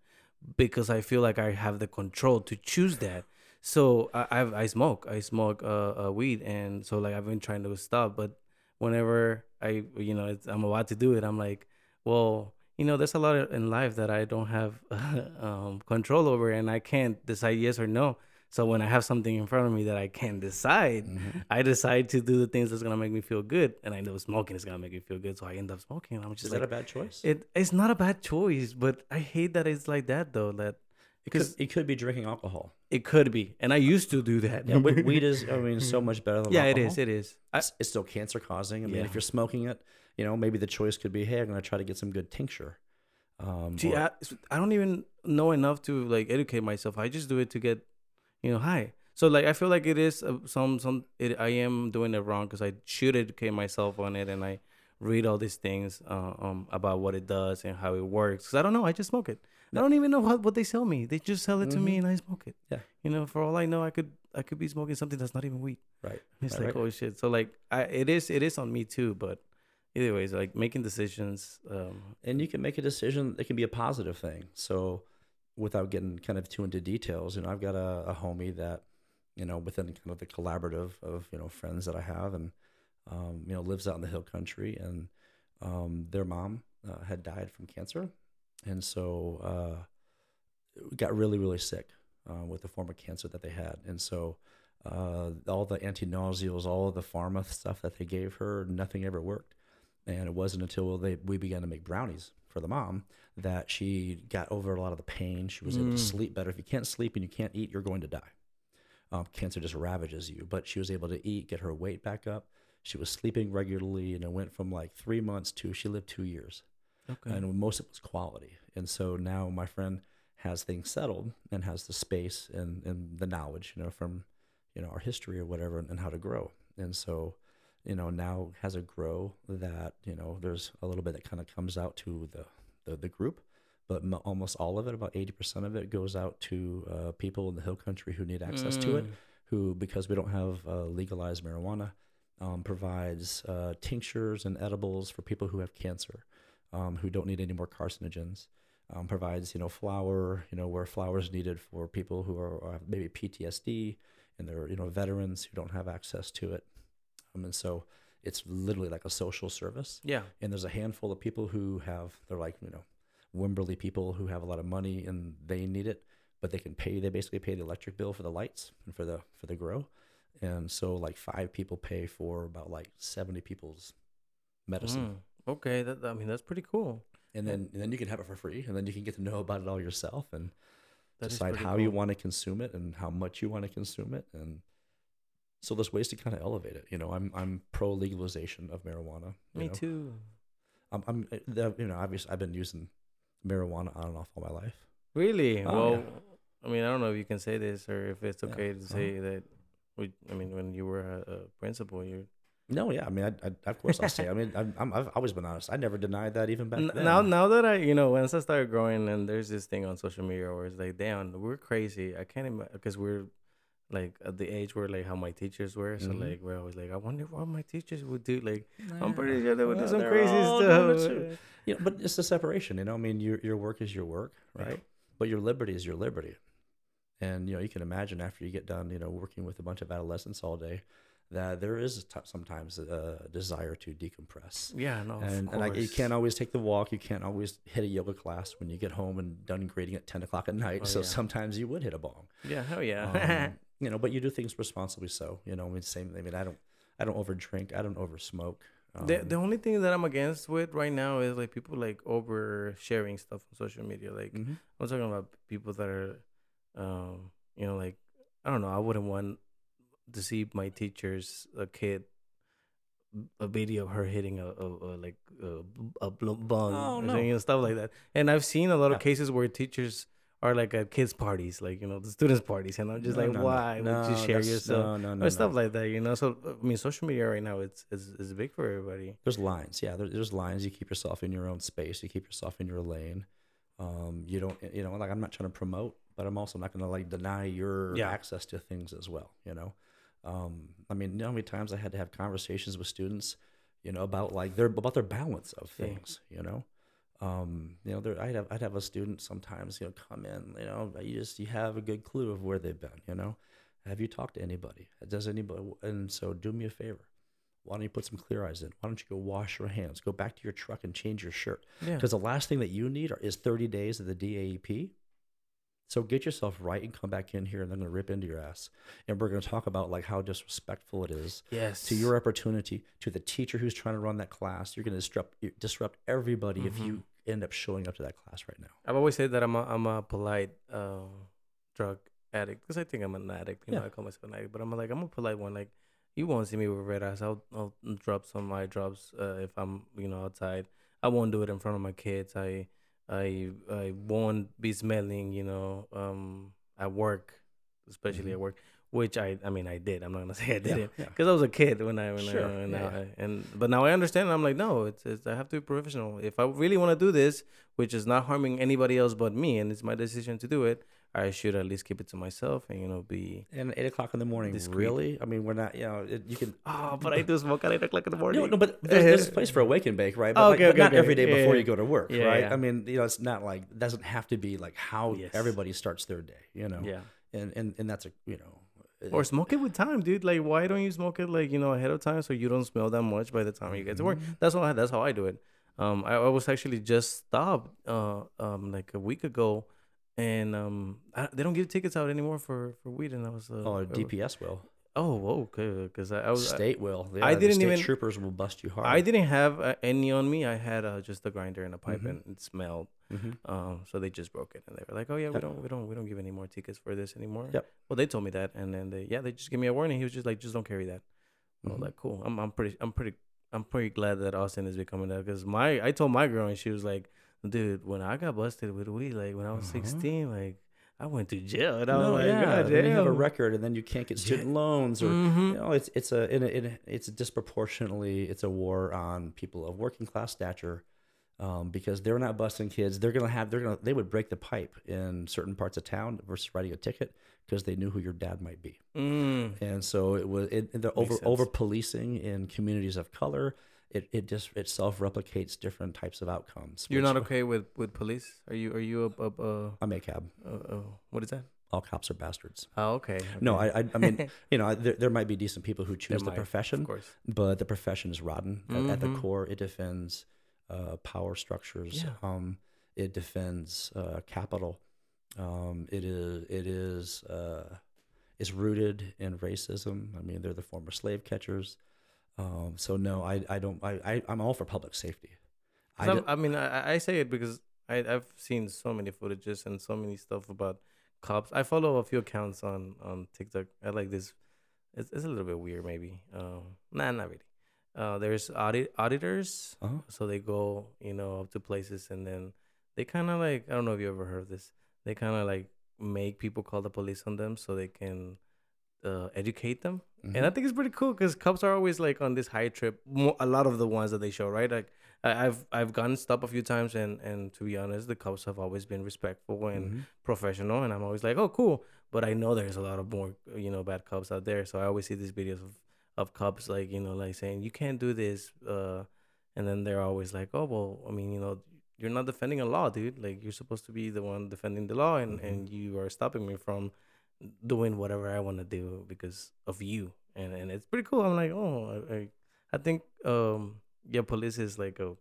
because I feel like I have the control to choose that. So I I've, I smoke. I smoke uh, uh weed, and so like I've been trying to stop, but whenever I you know it's, I'm about to do it, I'm like, well, you know, there's a lot in life that I don't have [laughs] um, control over, and I can't decide yes or no. So when I have something in front of me that I can't decide, Mhm. I decide to do the things that's gonna make me feel good, and I know smoking is gonna make me feel good, so I end up smoking. I'm just Is like, that a bad choice? it. It's not a bad choice, but I hate that it's like that though. That It could, because it could be drinking alcohol. it could be, and I used to do that. Yeah, we- weed is, [laughs] I mean, so much better than yeah, alcohol. is. It is. I, It's, it's still cancer causing. I mean, Yeah. if you're smoking it, you know, maybe the choice could be, hey, I'm going to try to get some good tincture. Um, See, or- I, I don't even know enough to like educate myself. I just do it to get, you know, high. So like I feel like it is uh, some some it, I am doing it wrong because I should educate myself on it and I read all these things uh, um about what it does and how it works. Cause I don't know. I just smoke it. I don't even know what, what they sell me. They just sell it to me and I smoke it. Yeah. You know, for all I know, I could I could be smoking something that's not even weed. right. It's Right, like right. oh shit. So like I it is it is on me too. But either ways, like making decisions. Um, and you can make a decision it can be a positive thing so without getting kind of too into details you know i've got a, a homie that you know within kind of the collaborative of you know friends that i have and um, you know lives out in the hill country and um, their mom uh, had died from cancer and so uh, got really really sick uh, with the form of cancer that they had and so uh, all the anti-nauseals all of the pharma [laughs] stuff that they gave her nothing ever worked and it wasn't until they we began to make brownies for the mom that she got over a lot of the pain. She was able to Mm. sleep better. If you can't sleep and you can't eat, you're going to die. Um, cancer just ravages you. But she was able to eat, get her weight back up. She was sleeping regularly, and it went from like three months to she lived two years, okay. and most of it was quality. And so now my friend has things settled and has the space and, and the knowledge, you know, from you know our history or whatever, and, and how to grow. And so you know now has a grow that you know there's a little bit that kind of comes out to the the, the group but m- almost all of it about 80% of it goes out to uh, people in the hill country who need access to it Mm. who because we don't have uh, legalized marijuana um, provides uh, tinctures and edibles for people who have cancer um, who don't need any more carcinogens um, provides you know flour you know where flour is needed for people who are, are maybe ptsd and they're you know veterans who don't have access to it. Um, and so it's literally like a social service. Yeah. and there's a handful of people who have they're like you know wimberley people who have a lot of money and they need it but they can pay they basically pay the electric bill for the lights and for the for the grow and so like five people pay for about like 70 people's medicine Mm. Okay. That I mean that's pretty cool. and then and then you can have it for free and then you can get to know about it all yourself and That decide how you want to consume it and how much you want to consume it and so there's ways to kind of elevate it you know i'm i'm pro legalization of marijuana Me know. too. I'm, I'm uh, you know, obviously, I've been using marijuana on and off all my life. Really? Oh, well, yeah. I mean, I don't know if you can say this or if it's Yeah. okay to Uh-huh. say that. We, I mean, when you were a, a principal, you No, yeah, I mean, I, I, of course, I'll say. I mean, I'm, I'm, I've always been honest. I never denied that even back N- then. now now that I you know once I started growing and there's this thing on social media where it's like damn we're crazy I can't imagine because we're like at the age where like how my teachers were so Mhm. like we're always like I wonder what my teachers would do like I'm pretty sure they would do Well, some crazy all doing it stuff too. You know, but it's the separation. You know, I mean, your your work is your work, Yeah. right? But your liberty is your liberty. And you know, you can imagine after you get done, you know, working with a bunch of adolescents all day, that there is t- sometimes a desire to decompress. yeah no and, and I, you can't always take the walk. You can't always hit a yoga class when you get home and done grading at ten o'clock at night. Oh, so yeah. sometimes you would hit a bong. yeah hell yeah Um, [laughs] you know, but you do things responsibly. So you know, I mean, same. I mean, I don't, I don't over drink. I don't over smoke. the Um, the only thing that I'm against with right now is like people like over sharing stuff on social media. Like mhm. I'm talking about people that are, um, you know, like I don't know. I wouldn't want to see my teacher's a kid a video of her hitting a, a, a like a, a bong Oh, or no. something and stuff like that. And I've seen a lot Yeah. of cases where teachers are like at kids parties, like you know the students parties, and I'm just No, like, no, why would No, you share yourself No, no, no, or no. stuff like that? You know, so I mean, social media right now it's is is big for everybody. There's lines, yeah. There, there's lines. You keep yourself in your own space. You keep yourself in your lane. Um, you don't, you know, like I'm not trying to promote, but I'm also not going to like deny your Yeah. access to things as well. You know, um, I mean, you know how many times I had to have conversations with students, you know, about like their about their balance of Yeah. things. You know, um, you know, there I'd have I'd have a student sometimes, you know, come in, you know, you just you have a good clue of where they've been. You know, have you talked to anybody? Does anybody? And so, do me a favor. Why don't you put some clear eyes in? Why don't you go wash your hands? Go back to your truck and change your shirt. Yeah, Because the last thing that you need are, is 30 days of the DAEP. So get yourself right and come back in here, and I'm going to rip into your ass. And we're going to talk about like how disrespectful it is yes, to your opportunity, to the teacher who's trying to run that class. You're going to disrupt disrupt everybody if you Mm-hmm. end up showing up to that class right now. I've always said that I'm a I'm a polite uh, drug addict because I think I'm an addict. You know, Yeah. I call myself an addict, but I'm like I'm a polite one. Like you won't see me with red eyes. I'll I'll drop some eye drops uh, if I'm you know outside. I won't do it in front of my kids. I I I won't be smelling. You know, um, at work, especially at Mhm. work. Which I I mean I did. I'm not gonna [laughs] say I Yeah, didn't yeah. because I was a kid when I when Sure, I, when yeah, I, and but now I understand. I'm like, no, it's, it's I have to be professional. If I really want to do this, which is not harming anybody else but me, and it's my decision to do it, I should at least keep it to myself and you know be. And eight o'clock in the morning, Discreet. really? I mean, we're not. You know, it, you can. Oh, but I do [laughs] smoke at eight o'clock in the morning. No, no, but [laughs] there's, there's a place for a wake and bake, right? But, Oh, like, okay, but not okay. every day Yeah, before yeah. you go to work, Yeah, right? I mean, you know, it's not like it doesn't have to be like how Yes. everybody starts their day, you know. yeah. And and and that's a you know. Or smoke it with time, dude. Like, why don't you smoke it like you know ahead of time so you don't smell that much by the time you get to work? That's how I, that's how I do it. Um, I, I was actually just stopped uh um like a week ago, and um I, they don't give tickets out anymore for for weed, and I was uh, Oh, DPS will. Oh, okay. Because I, I was State will. I didn't state even- Troopers will bust you hard. I didn't have uh, any on me. I had uh, just a grinder and a pipe, Mhm. and it smelled. hmm Um, so they just broke it, and they were like, "Oh yeah, we don't, we don't, we don't give any more tickets for this anymore." Yep. Well, they told me that, and then they, yeah, they just gave me a warning. He was just like, "Just don't carry that." I Mhm. was like, "Cool." I'm, I'm pretty, I'm pretty, I'm pretty glad that Austin is becoming that because my, I told my girl, and she was like, "Dude, when I got busted with weed, like when I was Uh-huh. 16, like I went to jail." And I No, was like, yeah. "God and you have a record, and then you can't get student loans, or Mhm. you know, it's it's a, in a, in a it's disproportionately it's a war on people of working class stature, um, because they're not busting kids. They're gonna have they're gonna they would break the pipe in certain parts of town versus writing a ticket because they knew who your dad might be. Mm. and so it was it, the over sense. over policing in communities of color it, it just it self replicates different types of outcomes You're which- not okay with with police? Are you? Are you a, a, a, i'm ACAB a, a what is that? all cops are bastards Oh, okay. no. I, I i mean [laughs] you know I, there, there might be decent people who choose the might, profession of course. but the profession is rotten At- at, the Mhm. core it defends uh, power structures Yeah. um it defends uh, capital um it is it is uh is rooted in racism i mean they're the former slave catchers um so no i i don't i, I i'm all for public safety I, d- I mean, I, I say it because I, I've seen so many footages and so many stuff about cops. I follow a few accounts on, on TikTok. I like this. It's, it's a little bit weird, maybe. Um, nah, not really. Uh, there's audit auditors, uh-huh. so they go, you know, up to places and then they kind of like I don't know if you ever heard of this. They kind of like make people call the police on them so they can uh, educate them. And I Mhm. think it's pretty cool because cops are always like on this high trip. A lot of the ones that they show, right? Like I've I've gotten stopped a few times, and and to be honest, the cops have always been respectful and Mhm. professional, and I'm always like, oh, cool. But I know there's a lot of more, you know, bad cops out there. So I always see these videos of of cops like you know like saying you can't do this, uh, and then they're always like, oh well, I mean, you know. You're not defending a law, dude. Like you're supposed to be the one defending the law, and, Mhm. and you are stopping me from doing whatever I want to do because of you, and and it's pretty cool. I'm like, oh, I, I, think um yeah, police is like a.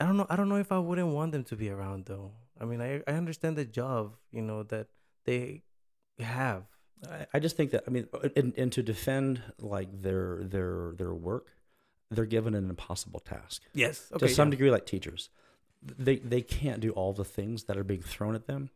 I don't know. I don't know if I wouldn't want them to be around though. I mean, I I understand the job, you know, that they have. I, I just think that I mean, and, and to defend like their their their work, they're given an impossible task. Yes. to some degree, like teachers, they they can't do all the things that are being thrown at them.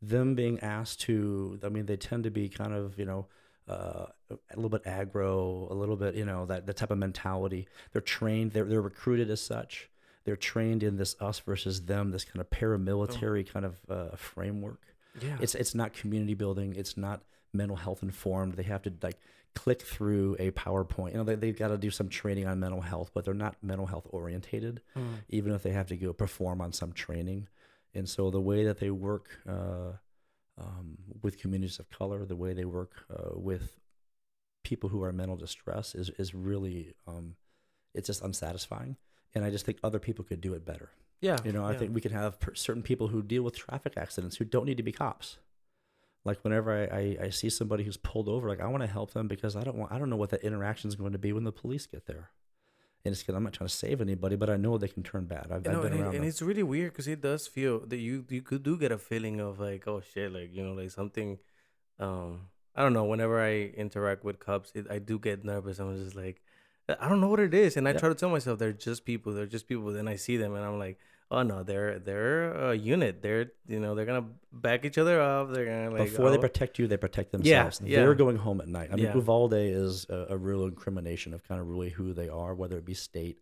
Them being asked to, I mean, they tend to be kind of you know. Uh, a little bit aggro, a little bit, you know, that, that type of mentality. They're trained, they're, they're recruited as such. They're trained in this us versus them, this kind of paramilitary kind of uh, framework. Yeah. It's it's not community building. It's not mental health informed. They have to like click through a PowerPoint. You know, they, they've got to do some training on mental health, but they're not mental health orientated, Mm. even if they have to go perform on some training. And so the way that they work uh, um, with communities of color, the way they work uh, with people who are in mental distress is, is really, um, it's just unsatisfying. And I just think other people could do it better. yeah. You know, I yeah. think we can have per- certain people who deal with traffic accidents who don't need to be cops. Like whenever I, I, I see somebody who's pulled over, like I want to help them because I don't want I don't know what that interaction is going to be when the police get there. And it's because I'm not trying to save anybody, but I know they can turn bad. I've, You I've been and, it, around and them. it's really weird because it does feel that you you could do get a feeling of like oh shit like you know like something um I don't know whenever I interact with cops it, I do get nervous I'm just like I don't know what it is and I Yeah. try to tell myself they're just people they're just people then I see them and I'm like oh no they're they're a unit they're you know they're gonna back each other up they're gonna like Before they oh, protect you, they protect themselves. yeah. They're going home at night. I mean, Yeah. Uvalde is a, a real incrimination of kind of really who they are, whether it be state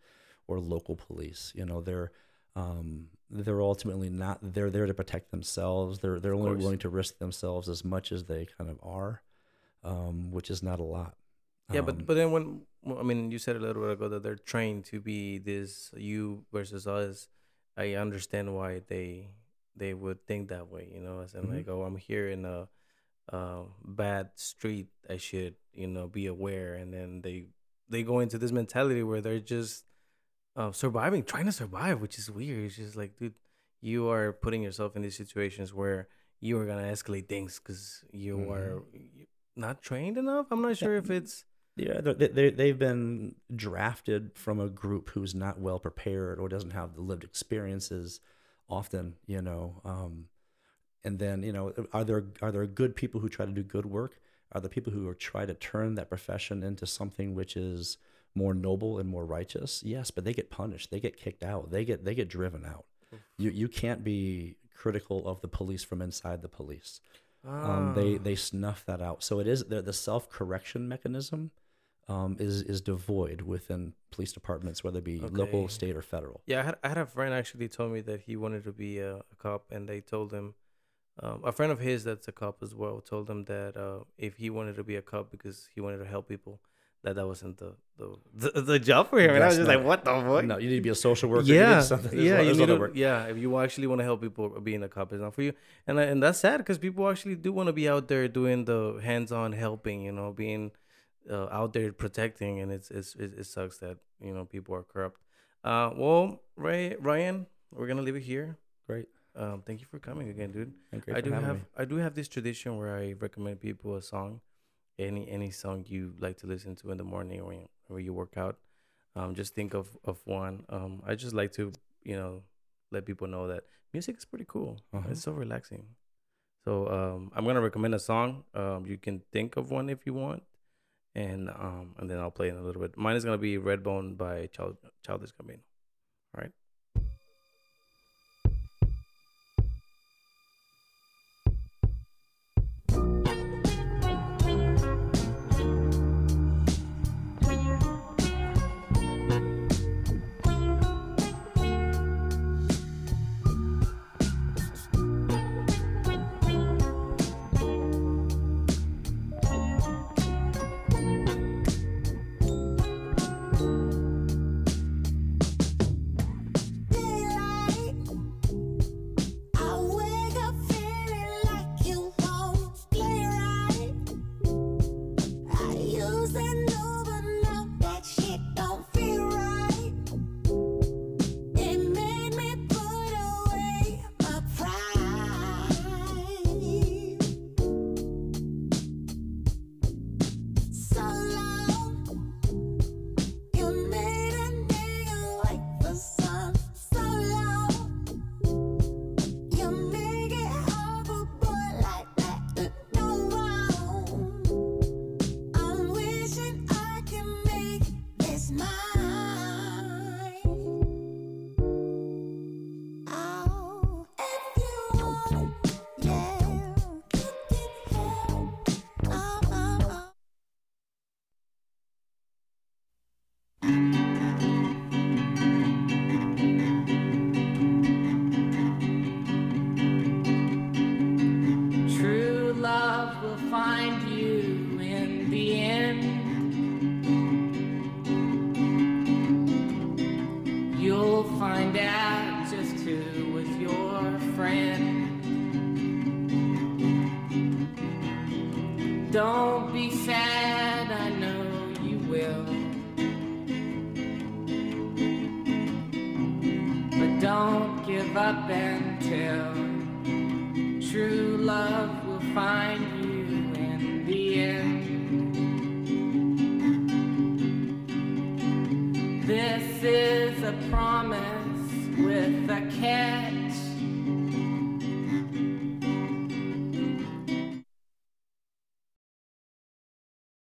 or local police. You know, they're um, they're ultimately not. They're there to protect themselves. They're they're only course. willing to risk themselves as much as they kind of are, um, which is not a lot. Yeah, Um, but but then when I mean, you said a little bit ago that they're trained to be this you versus us. I understand why they they would think that way. You know, as in Mhm. like, oh, I'm here in a uh, bad street. I should you know be aware. And then they they go into this mentality where they're just uh, surviving, trying to survive, which is weird. It's just like, dude, you are putting yourself in these situations where you are gonna escalate things because you Mhm. are not trained enough. I'm not sure if it's Yeah, they, they they've been drafted from a group who's not well prepared or doesn't have the lived experiences. Often, you know, um, and then you know, are there are there good people who try to do good work? Are there people who are try to turn that profession into something which is more noble and more righteous? Yes, but they get punished. They get kicked out. They get they get driven out. You you can't be critical of the police from inside the police um, they Ah. they snuff that out. So it is the, the self correction mechanism um, is is devoid within police departments, whether it be local, state, or federal. Yeah, I had, I had a friend actually told me that he wanted to be a, a cop, and they told him, um, a friend of his that's a cop as well, told him that uh, if he wanted to be a cop because he wanted to help people, that that wasn't the the, [laughs] the, the job for him. And I was just not like, what the fuck? No, you need to be a social worker. you yeah, something- [laughs] yeah, you need to, work. yeah. If you actually want to help people, being a cop is not for you, and and that's sad because people actually do want to be out there doing the hands-on helping, you know, being uh, out there protecting, and it's, it's it, it sucks that you know people are corrupt. Uh, well, Ray, Ryan, we're gonna leave it here. Great. Um, thank you for coming again, dude. I do have me. I do have this tradition where I recommend people a song, any any song you like to listen to in the morning or when- or you work out. Um, just think of of one. Um, I just like to you know let people know that music is pretty cool. Uh-huh. It's so relaxing. So um, I'm gonna recommend a song. Um, you can think of one if you want, and um, and then I'll play in a little bit. Mine is gonna be Redbone by Child Childish Gambino. All right.